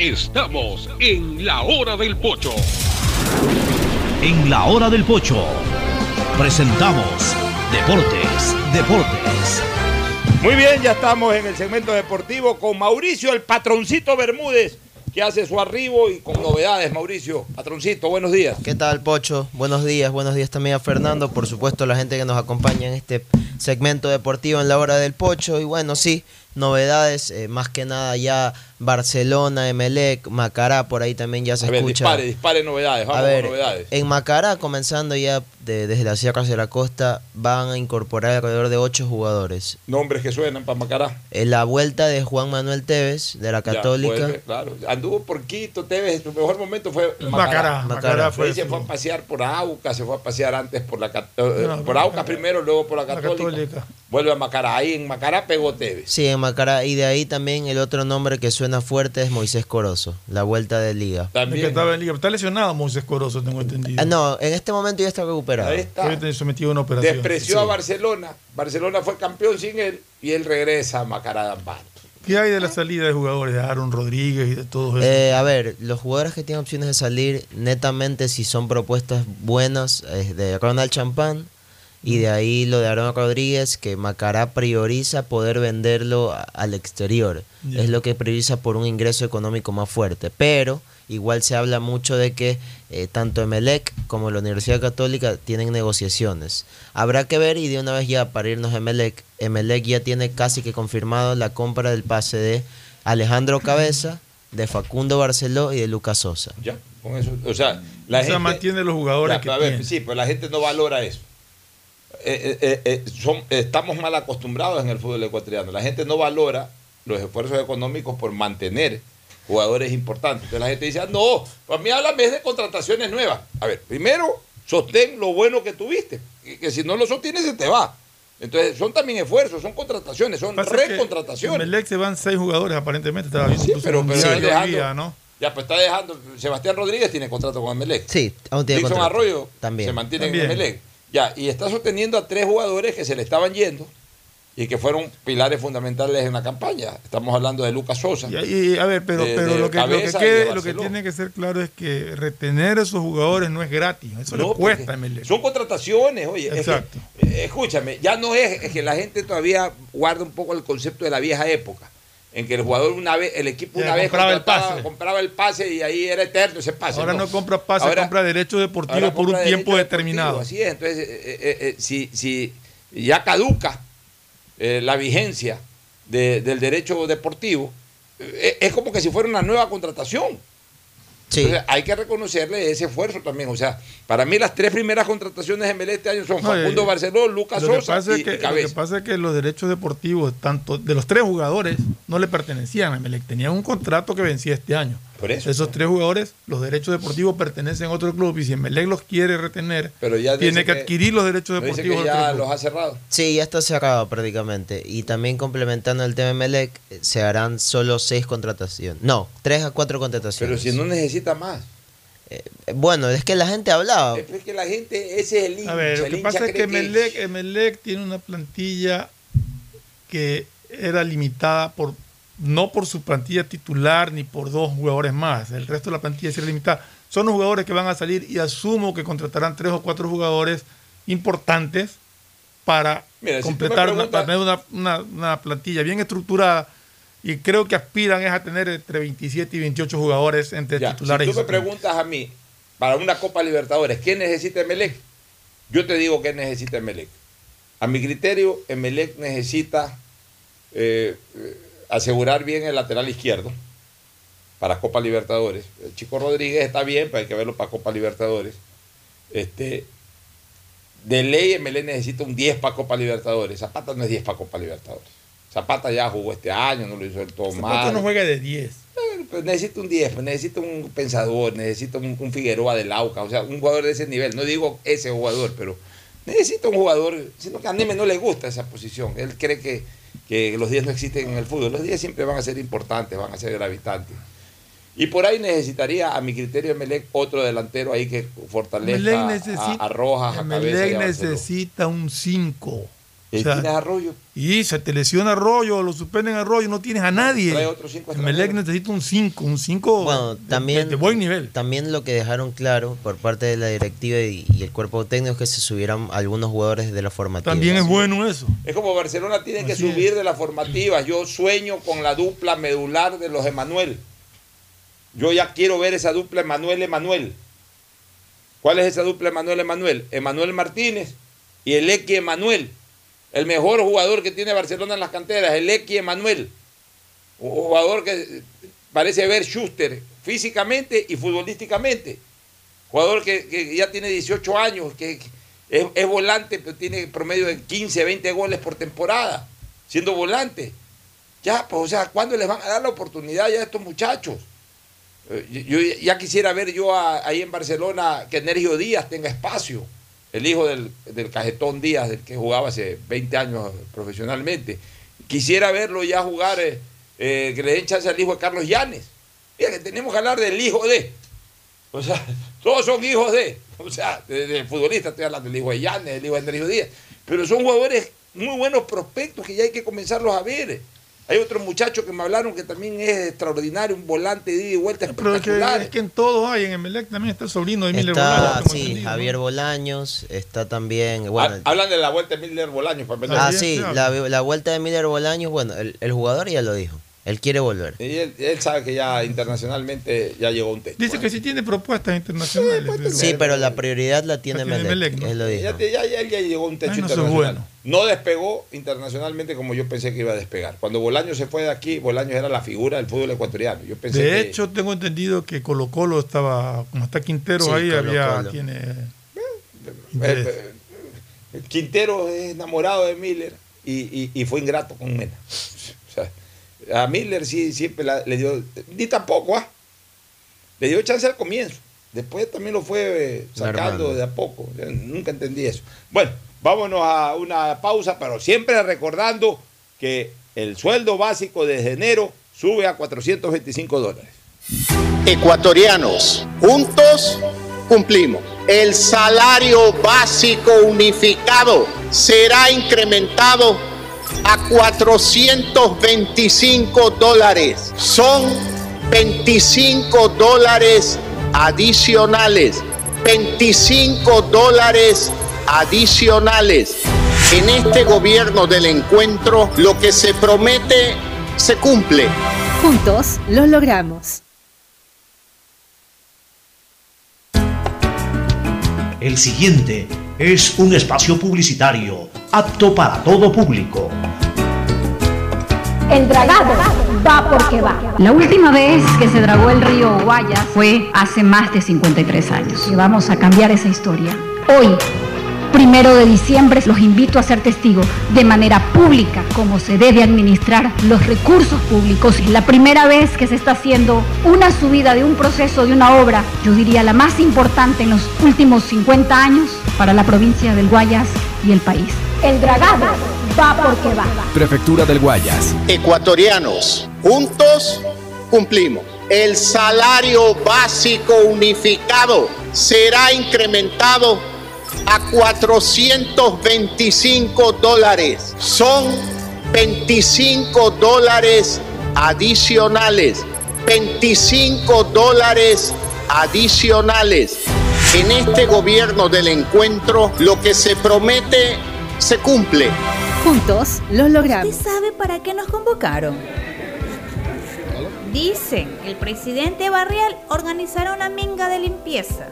Estamos en la hora del pocho. En la hora del pocho presentamos Deportes, Deportes. Muy bien, ya estamos en el segmento deportivo con Mauricio, el patroncito Bermúdez, que hace su arribo y con novedades. Mauricio, patroncito, buenos días. ¿Qué tal, Pocho? Buenos días, buenos días también a Fernando, por supuesto, la gente que nos acompaña en este segmento deportivo en la hora del Pocho. Y bueno, sí, novedades, eh, más que nada ya Barcelona, Emelec, Macará, por ahí también ya se A ver, escucha. dispare, dispare novedades, vamos A ver, con novedades. en Macará, comenzando ya de- desde la Sierra hacia la costa, van a incorporar alrededor de ocho jugadores. Nombres que suenan para Macará. En la vuelta de Juan Manuel Tevez, de la Ya, Católica. vuelve, claro. Anduvo por Quito, Tevez, en su mejor momento fue Macará, Macará. Macará fue Ahí se fue a pasear por Aucas, se fue a pasear antes por la Cat- eh, No, por Aucas primero, luego por la La Católica. Católica. Vuelve a Macará. Ahí en Macará pegó Tevez. Sí, en Macará. Y de ahí también el otro nombre que suena fuerte es Moisés Corozo, la vuelta de liga. El que estaba en liga. Está lesionado Moisés Corozo, tengo entendido. Ah, no, en este momento ya está recuperado. Ahí está. Sometido a una operación. Despreció Sí. a Barcelona. Barcelona fue campeón sin él y él regresa a Amparo. ¿Qué hay de la salida de jugadores de Aaron Rodríguez y de todos esos? Eh, a ver, los jugadores que tienen opciones de salir, netamente si son propuestas buenas, es de Ronald Champán y de ahí lo de Aaron Rodríguez, que Macará prioriza poder venderlo a- al exterior. Es lo que prioriza por un ingreso económico más fuerte. Pero igual se habla mucho de que eh, tanto Emelec como la Universidad Católica tienen negociaciones. Habrá que ver y de una vez ya para irnos a Emelec, Emelec ya tiene casi que confirmado la compra del pase de Alejandro Cabeza, de Facundo Barceló y de Lucas Sosa. Ya, con eso. O sea, la O sea, gente. mantiene los jugadores Ya, que a ver. Sí, pero la gente no valora eso. Eh, eh, eh, son- estamos mal acostumbrados en el fútbol ecuatoriano. La gente no valora los esfuerzos económicos por mantener jugadores importantes. Entonces la gente dice, ah, no, para mí háblame es de contrataciones nuevas. A ver, primero, sostén lo bueno que tuviste. Que si no lo sostienes, se te va. Entonces, son también esfuerzos, son contrataciones, son recontrataciones. En Emelec se van seis jugadores, aparentemente. Estaba Sí, pero, pero hoy dejando- día, ¿no? Ya, pues está dejando. Sebastián Rodríguez tiene contrato con Emelec. Sí, aún tiene Dixon contrato. Arroyo También. se mantiene También. en Emelec. Ya, y está sosteniendo a tres jugadores que se le estaban yendo y que fueron pilares fundamentales en la campaña. Estamos hablando de Lucas Sosa. Y, y, a ver, pero, de- pero de lo, que, lo, que quede- lo tiene que ser claro es que retener a esos jugadores no es gratis. Eso No, le cuesta. Son contrataciones, oye. es que, Exacto. eh, escúchame, ya no es, es que la gente todavía guarda un poco el concepto de la vieja época, en que el jugador una vez, el equipo una vez compraba el pase. compraba el pase y ahí era eterno ese pase. Ahora no, compra pase, Ahora- compra derechos deportivos por un tiempo determinado. Así es, entonces, eh, eh, eh, si, si ya caduca eh, la vigencia de- del derecho deportivo, eh, es como que si fuera una nueva contratación. Entonces, hay que reconocerle ese esfuerzo también. O sea, para mí las tres primeras contrataciones de Melé este año son No, Facundo eh, Barceló, Lucas Sosa y, es que, y lo Cabeza. que pasa es que los derechos deportivos, tanto de los tres jugadores, no le pertenecían a Emelec. Tenían un contrato que vencía este año. Por eso. Esos tres jugadores, los derechos deportivos pertenecen a otro club y si Emelec los quiere retener, Pero ya tiene que que- adquirir los derechos ¿No dice deportivos. que ya club. los ha cerrado. Sí, ya está cerrado prácticamente. Y también complementando el tema de Melec, eh, se harán solo seis contrataciones. No, tres a cuatro contrataciones. Pero si no necesita más. Eh, bueno, es que la gente hablaba. Es que la gente, ese es el hincha. A ver, lo el que pasa es que Emelec, Emelec tiene una plantilla que era limitada por no por su plantilla titular ni por dos jugadores más. El resto de la plantilla era limitada. Son los jugadores que van a salir y asumo que contratarán tres o cuatro jugadores importantes para Mira, si completar una, preguntas- para tener una, una- una plantilla bien estructurada y creo que aspiran es a tener entre 27 y 28 jugadores entre Ya, titulares si tú me preguntas a mí, para una Copa Libertadores, ¿qué necesita Emelec? Yo te digo qué necesita Emelec. A mi criterio, Emelec necesita eh, asegurar bien el lateral izquierdo para Copa Libertadores. El Chico Rodríguez está bien, pero hay que verlo para Copa Libertadores. Este, de ley, Emelec necesita un 10 para Copa Libertadores. Zapata no es 10 para Copa Libertadores. Zapata ya jugó este año, no lo hizo del todo Zapata mal. no juega de 10. Pues necesita un 10, pues necesita un pensador, necesita un, un Figueroa del Auca, o sea, un jugador de ese nivel. No digo ese jugador, pero necesita un jugador, sino que a Neme no le gusta esa posición. Él cree que, que los 10 no existen en el fútbol. Los 10 siempre van a ser importantes, van a ser gravitantes. Y por ahí necesitaría, a mi criterio, Melec otro delantero ahí que fortalezca a- necesita, a, Rojas, a Cabeza y Emelec a Barceló. necesita un 5. ¿Y tienes a Arroyo? Y se te lesiona Arroyo, lo suspenden a Arroyo, no tienes a nadie. Trae otro cinco Emelec necesita un 5, un 5 Bueno, de, también, de buen nivel. También lo que dejaron claro por parte de la directiva y, y el cuerpo técnico es que se subieran algunos jugadores de la formativa. También es bueno eso. Es como Barcelona tiene que es. subir de las formativas. Yo sueño con la dupla medular de los Emanuel. Yo ya quiero ver esa dupla Emanuel-Emanuel. ¿Cuál es esa dupla Emanuel-Emanuel? Emanuel Martínez y el Equi Emanuel. El mejor jugador que tiene Barcelona en las canteras, el Equi Emanuel. Un jugador que parece ver Schuster físicamente y futbolísticamente. Jugador que, ya tiene 18 años, que es volante, pero tiene promedio de 15, 20 goles por temporada, siendo volante. Ya, pues, o sea, ¿cuándo les van a dar la oportunidad ya a estos muchachos? Eh, Yo, yo ya quisiera ver yo a- ahí en Barcelona que Nergio Díaz tenga espacio, el hijo del, del cajetón Díaz, del que jugaba hace 20 años profesionalmente. Quisiera verlo ya jugar, eh, eh, que le den chance al hijo de Carlos Llanes. Mira, que tenemos que hablar del hijo de. O sea, todos son hijos de. O sea, de- del futbolista estoy hablando del hijo de Llanes, del hijo de Nergio Díaz. Pero son jugadores muy buenos prospectos que ya hay que comenzarlos a ver. Hay otro muchacho que me hablaron que también es extraordinario, un volante de ida y vuelta Pero es que, espectacular. es que en todos hay, en Emelec también está el sobrino de Miller Está, Bolaños, sí. Javier Bolaños, está también, bueno, Ha- Hablan de la vuelta de Miller Bolaños. Para empezar. ah, sí, la, la vuelta de Miller Bolaños, bueno, el, el jugador ya lo dijo, él quiere volver. Y él, él sabe que ya internacionalmente ya llegó un techo. Dice que sí tiene propuestas internacionales. pero- Sí, pero la prioridad la tiene tiene Melec, Melec, ¿no? él lo dijo. Ya, ya- ya él ya llegó a un techo Ay, no, eso es internacional. bueno. No despegó internacionalmente como yo pensé que iba a despegar. Cuando Bolaños se fue de aquí, Bolaños era la figura del fútbol ecuatoriano. Yo pensé De que- hecho, tengo entendido que Colo Colo estaba, como está Quintero Sí, ahí, Colo había, Colo. tiene... Eh, eh, Quintero es enamorado de Miller y, y- y fue ingrato con Mena. A Miller sí siempre la- le dio, ni tampoco, ¿ah? Le dio chance al comienzo. Después también lo fue eh, sacando de a poco. Yo nunca entendí eso. Bueno, vámonos a una pausa, pero siempre recordando que el sueldo básico desde enero sube a 425 dólares. Ecuatorianos, juntos cumplimos. El salario básico unificado será incrementado a 425 dólares. Son 25 dólares adicionales. 25 dólares adicionales. En este gobierno del encuentro, lo que se promete se cumple. Juntos lo logramos. El siguiente es un espacio publicitario apto para todo público. El dragado va porque va. La última vez que se dragó el río Guayas fue hace más de 53 años. Y vamos a cambiar esa historia. Hoy, primero de diciembre, los invito a ser testigos de manera pública cómo se debe administrar los recursos públicos. Es la primera vez que se está haciendo una subida de un proceso, de una obra, yo diría la más importante en los últimos 50 años para la provincia del Guayas y el país. El dragado va porque va. Prefectura del Guayas. Ecuatorianos, juntos cumplimos. El salario básico unificado será incrementado a 425 dólares. Son 25 dólares adicionales. 25 dólares adicionales. En este gobierno del encuentro, lo que se promete se cumple. Juntos lo logramos. ¿Usted sabe para qué nos convocaron? Dicen, el presidente Barrial organizará una minga de limpieza.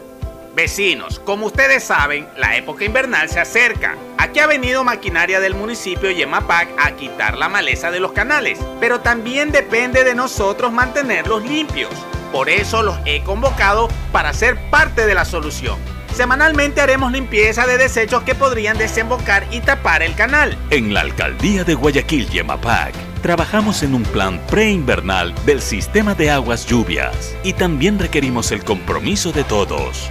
Vecinos, como ustedes saben, la época invernal se acerca. Aquí ha venido maquinaria del municipio Yemapac a quitar la maleza de los canales, pero también depende de nosotros mantenerlos limpios. Por eso los he convocado para ser parte de la solución. Semanalmente haremos limpieza de desechos que podrían desembocar y tapar el canal. En la alcaldía de Guayaquil, Yemapac, trabajamos en un plan preinvernal del sistema de aguas lluvias y también requerimos el compromiso de todos.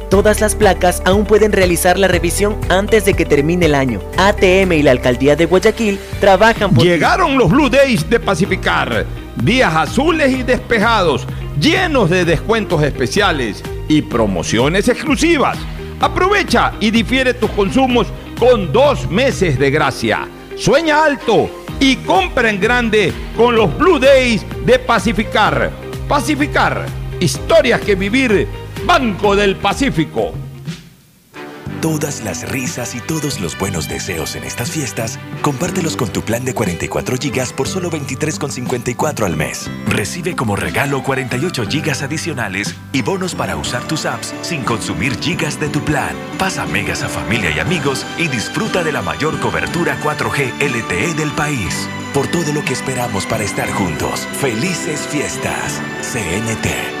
Todas las placas aún pueden realizar la revisión antes de que termine el año. ATM y la Alcaldía de Guayaquil trabajan por... Llegaron los Blue Days de Pacificar. Días azules y despejados, llenos de descuentos especiales y promociones exclusivas. Aprovecha y difiere tus consumos con dos meses de gracia. Sueña alto y compra en grande con los Blue Days de Pacificar. Pacificar, historias que vivir Banco del Pacífico. Todas las risas y todos los buenos deseos en estas fiestas, compártelos con tu plan de 44 GB por solo 23,54 al mes. Recibe como regalo 48 GB adicionales y bonos para usar tus apps sin consumir gigas de tu plan. Pasa megas a familia y amigos y disfruta de la mayor cobertura 4G LTE del país. Por todo lo que esperamos para estar juntos. Felices fiestas. CNT.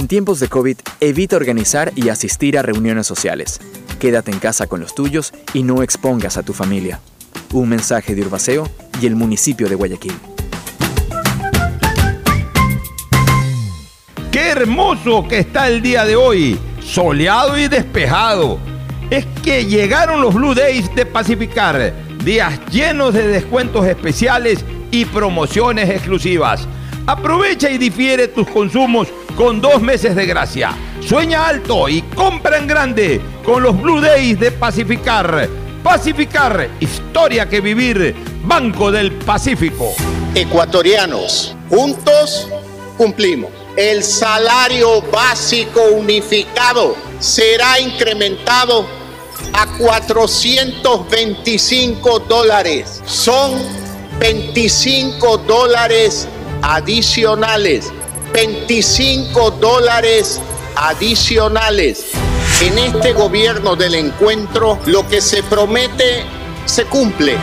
En tiempos de COVID, evita organizar y asistir a reuniones sociales. Quédate en casa con los tuyos y no expongas a tu familia. Un mensaje de Urbaceo y el municipio de Guayaquil. Qué hermoso que está el día de hoy, soleado y despejado. Es que llegaron los Blue Days de Pacificar, días llenos de descuentos especiales y promociones exclusivas. Aprovecha y difiere tus consumos con dos meses de gracia. Sueña alto y compra en grande con los Blue Days de Pacificar. Pacificar, historia que vivir, Banco del Pacífico. Ecuatorianos, juntos cumplimos. El salario básico unificado será incrementado a 425 dólares. Son 25 dólares adicionales. 25 dólares adicionales. En este gobierno del encuentro, lo que se promete se cumple.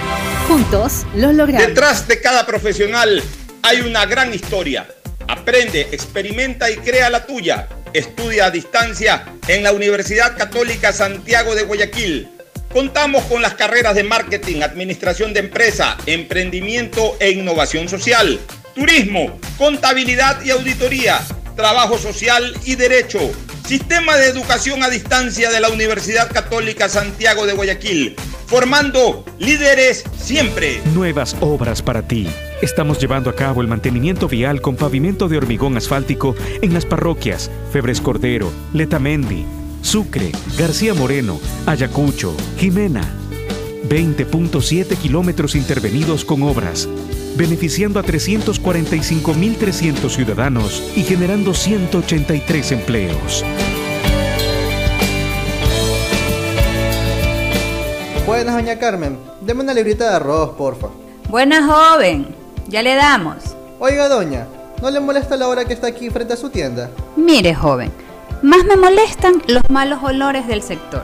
Juntos lo logramos. Detrás de cada profesional hay una gran historia. Aprende, experimenta y crea la tuya. Estudia a distancia en la Universidad Católica Santiago de Guayaquil. Contamos con las carreras de marketing, administración de empresa, emprendimiento e innovación social, turismo, contabilidad y auditoría, trabajo social y derecho. Sistema de Educación a Distancia de la Universidad Católica Santiago de Guayaquil, formando líderes siempre. Nuevas obras para ti. Estamos llevando a cabo el mantenimiento vial con pavimento de hormigón asfáltico en las parroquias Febres Cordero, Letamendi, Sucre, García Moreno, Ayacucho, Jimena. 20.7 kilómetros intervenidos con obras, beneficiando a 345.300 ciudadanos y generando 183 empleos. Buenas, doña Carmen. Deme una librita de arroz, porfa. Buena joven, ya le damos. Oiga, doña, ¿no le molesta la hora que está aquí frente a su tienda? Mire, joven, más me molestan los malos olores del sector.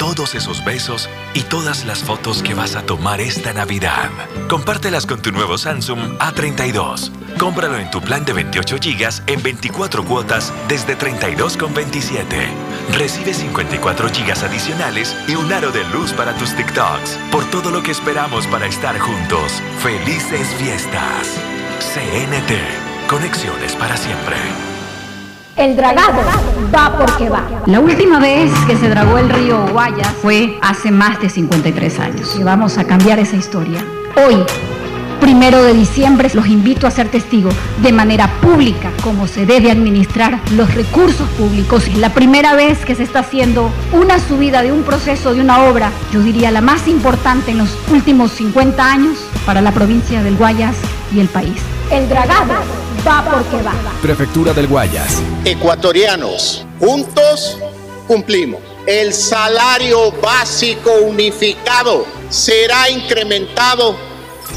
todos esos besos y todas las fotos que vas a tomar esta Navidad. Compártelas con tu nuevo Samsung A32. Cómpralo en tu plan de 28 GB en 24 cuotas desde 32,27. Recibe 54 GB adicionales y un aro de luz para tus TikToks. Por todo lo que esperamos para estar juntos. Felices fiestas. CNT. Conexiones para siempre. El dragado va porque va. La última vez que se dragó el río Guayas fue hace más de 53 años. Y vamos a cambiar esa historia. Hoy, primero de diciembre, los invito a ser testigos de manera pública cómo se debe administrar los recursos públicos. Es la primera vez que se está haciendo una subida de un proceso, de una obra, yo diría la más importante en los últimos 50 años para la provincia del Guayas y el país. El dragado va porque va. Prefectura del Guayas. Ecuatorianos, juntos cumplimos. El salario básico unificado será incrementado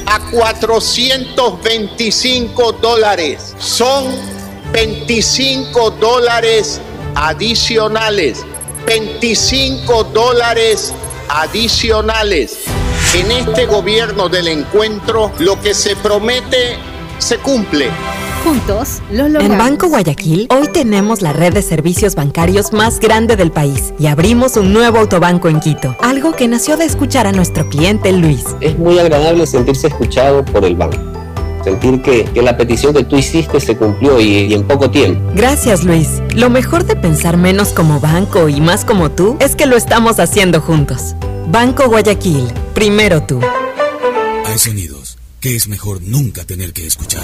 a 425 dólares. Son 25 dólares adicionales. 25 dólares adicionales. En este gobierno del encuentro, lo que se promete se cumple. Juntos lo En logramos. Banco Guayaquil hoy tenemos la red de servicios bancarios más grande del país y abrimos un nuevo autobanco en Quito, algo que nació de escuchar a nuestro cliente Luis. Es muy agradable sentirse escuchado por el banco. Sentir que, que la petición que tú hiciste se cumplió y, y en poco tiempo. Gracias Luis. Lo mejor de pensar menos como banco y más como tú es que lo estamos haciendo juntos. Banco Guayaquil, primero tú. Hay sonidos que es mejor nunca tener que escuchar.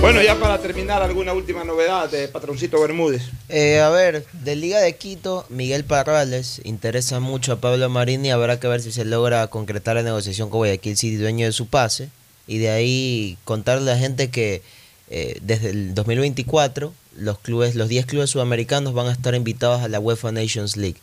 Bueno, ya para terminar, alguna última novedad de Patroncito Bermúdez. Eh, a ver, de Liga de Quito, Miguel Parrales interesa mucho a Pablo Marini. Habrá que ver si se logra concretar la negociación con Guayaquil City, dueño de su pase. Y de ahí contarle a la gente que eh, desde el 2024 los clubes, los 10 clubes sudamericanos van a estar invitados a la UEFA Nations League.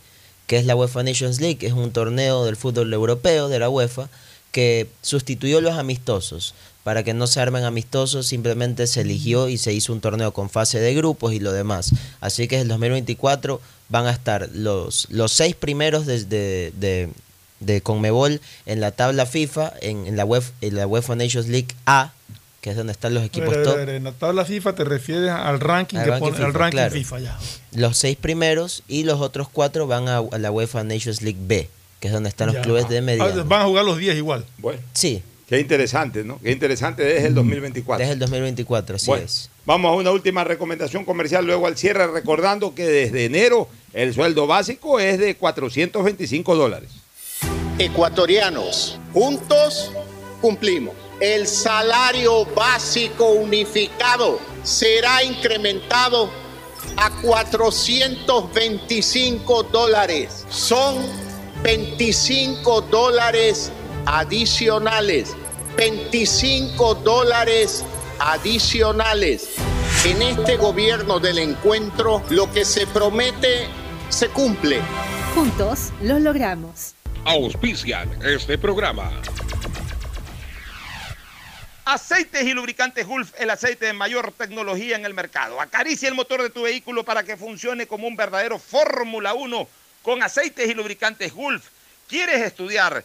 ¿Qué es la UEFA Nations League? Es un torneo del fútbol europeo de la UEFA que sustituyó los amistosos. Para que no se armen amistosos, simplemente se eligió y se hizo un torneo con fase de grupos y lo demás. Así que en el 2024 van a estar los, los seis primeros desde de, de, Conmebol en la tabla FIFA, en, en, la UEFA, en la UEFA Nations League A, que es donde están los equipos Pero, top. En la tabla FIFA te refieres al ranking, Al que ranking pone, al FIFA, ranking claro. FIFA ya. Los seis primeros y los otros cuatro van a, a la UEFA Nations League B, que es donde están los clubes de Ah, mediano. Van a jugar los 10 igual. Bueno. Sí. Qué interesante, ¿no? Qué interesante desde el 2024. Desde el 2024, así Bueno, es. Vamos a una última recomendación comercial luego al cierre, recordando que desde enero el sueldo básico es de 425 dólares. Ecuatorianos, juntos cumplimos. El salario básico unificado será incrementado a 425 dólares. Son 25 dólares adicionales. 25 dólares adicionales. En este gobierno del encuentro, lo que se promete se cumple. Juntos lo logramos. Auspician este programa. Aceites y lubricantes Gulf, el aceite de mayor tecnología en el mercado. Acaricia el motor de tu vehículo para que funcione como un verdadero Fórmula 1 con aceites y lubricantes Gulf. ¿Quieres estudiar,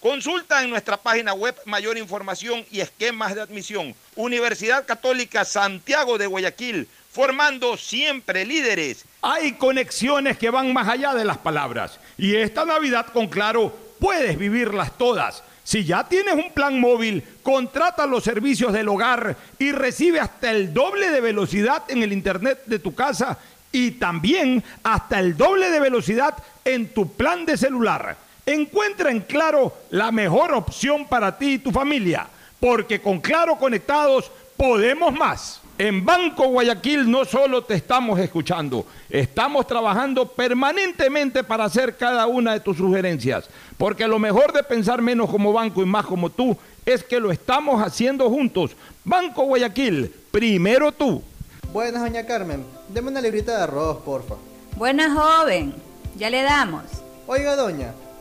Consulta en nuestra página web mayor información y esquemas de admisión. Universidad Católica Santiago de Guayaquil, formando siempre líderes. Hay conexiones que van más allá de las palabras. Y esta Navidad con Claro puedes vivirlas todas. Si ya tienes un plan móvil, contrata los servicios del hogar y recibe hasta el doble de velocidad en el internet de tu casa y también hasta el doble de velocidad en tu plan de celular. Encuentra en Claro la mejor opción para ti y tu familia, porque con Claro conectados podemos más. En Banco Guayaquil no solo te estamos escuchando, estamos trabajando permanentemente para hacer cada una de tus sugerencias, porque lo mejor de pensar menos como banco y más como tú es que lo estamos haciendo juntos. Banco Guayaquil, primero tú. Buenas, doña Carmen. Deme una librita de arroz, porfa. Buena joven, ya le damos. Oiga, doña,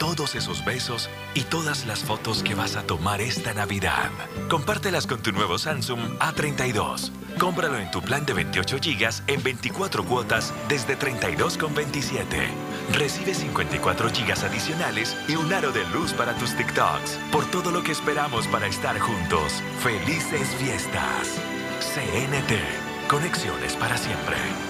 todos esos besos y todas las fotos que vas a tomar esta Navidad. Compártelas con tu nuevo Samsung A32. Cómpralo en tu plan de 28 GB en 24 cuotas desde 32,27. Recibe 54 GB adicionales y un aro de luz para tus TikToks. Por todo lo que esperamos para estar juntos. Felices fiestas. CNT. Conexiones para siempre.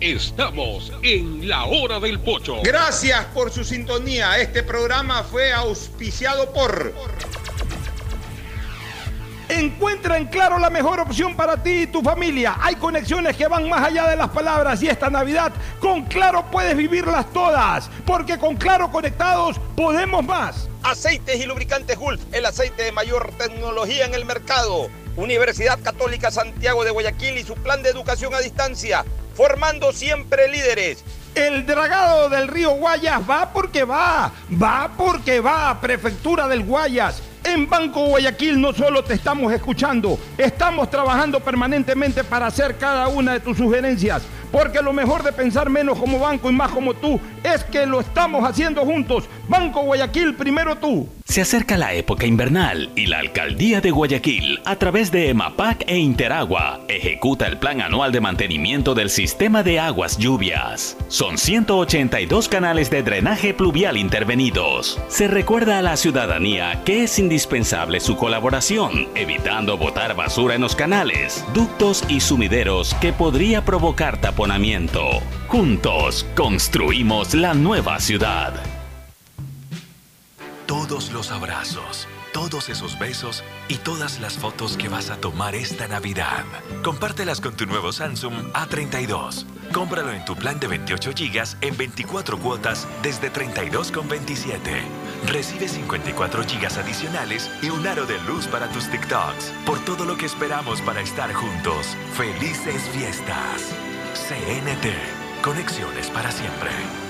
Estamos en la hora del pocho. Gracias por su sintonía. Este programa fue auspiciado por Encuentra en Claro la mejor opción para ti y tu familia. Hay conexiones que van más allá de las palabras y esta Navidad con Claro puedes vivirlas todas, porque con Claro conectados podemos más. Aceites y lubricantes Gulf, el aceite de mayor tecnología en el mercado. Universidad Católica Santiago de Guayaquil y su plan de educación a distancia, formando siempre líderes. El dragado del río Guayas va porque va, va porque va, Prefectura del Guayas. En Banco Guayaquil no solo te estamos escuchando, estamos trabajando permanentemente para hacer cada una de tus sugerencias. Porque lo mejor de pensar menos como banco y más como tú es que lo estamos haciendo juntos. Banco Guayaquil, primero tú. Se acerca la época invernal y la Alcaldía de Guayaquil, a través de EMAPAC e Interagua, ejecuta el Plan Anual de Mantenimiento del Sistema de Aguas Lluvias. Son 182 canales de drenaje pluvial intervenidos. Se recuerda a la ciudadanía que es indispensable su colaboración, evitando botar basura en los canales, ductos y sumideros que podría provocar Juntos construimos la nueva ciudad. Todos los abrazos, todos esos besos y todas las fotos que vas a tomar esta Navidad. Compártelas con tu nuevo Samsung A32. Cómpralo en tu plan de 28 GB en 24 cuotas desde 32,27. Recibe 54 GB adicionales y un aro de luz para tus TikToks. Por todo lo que esperamos para estar juntos. ¡Felices fiestas! CNT. Conexiones para siempre.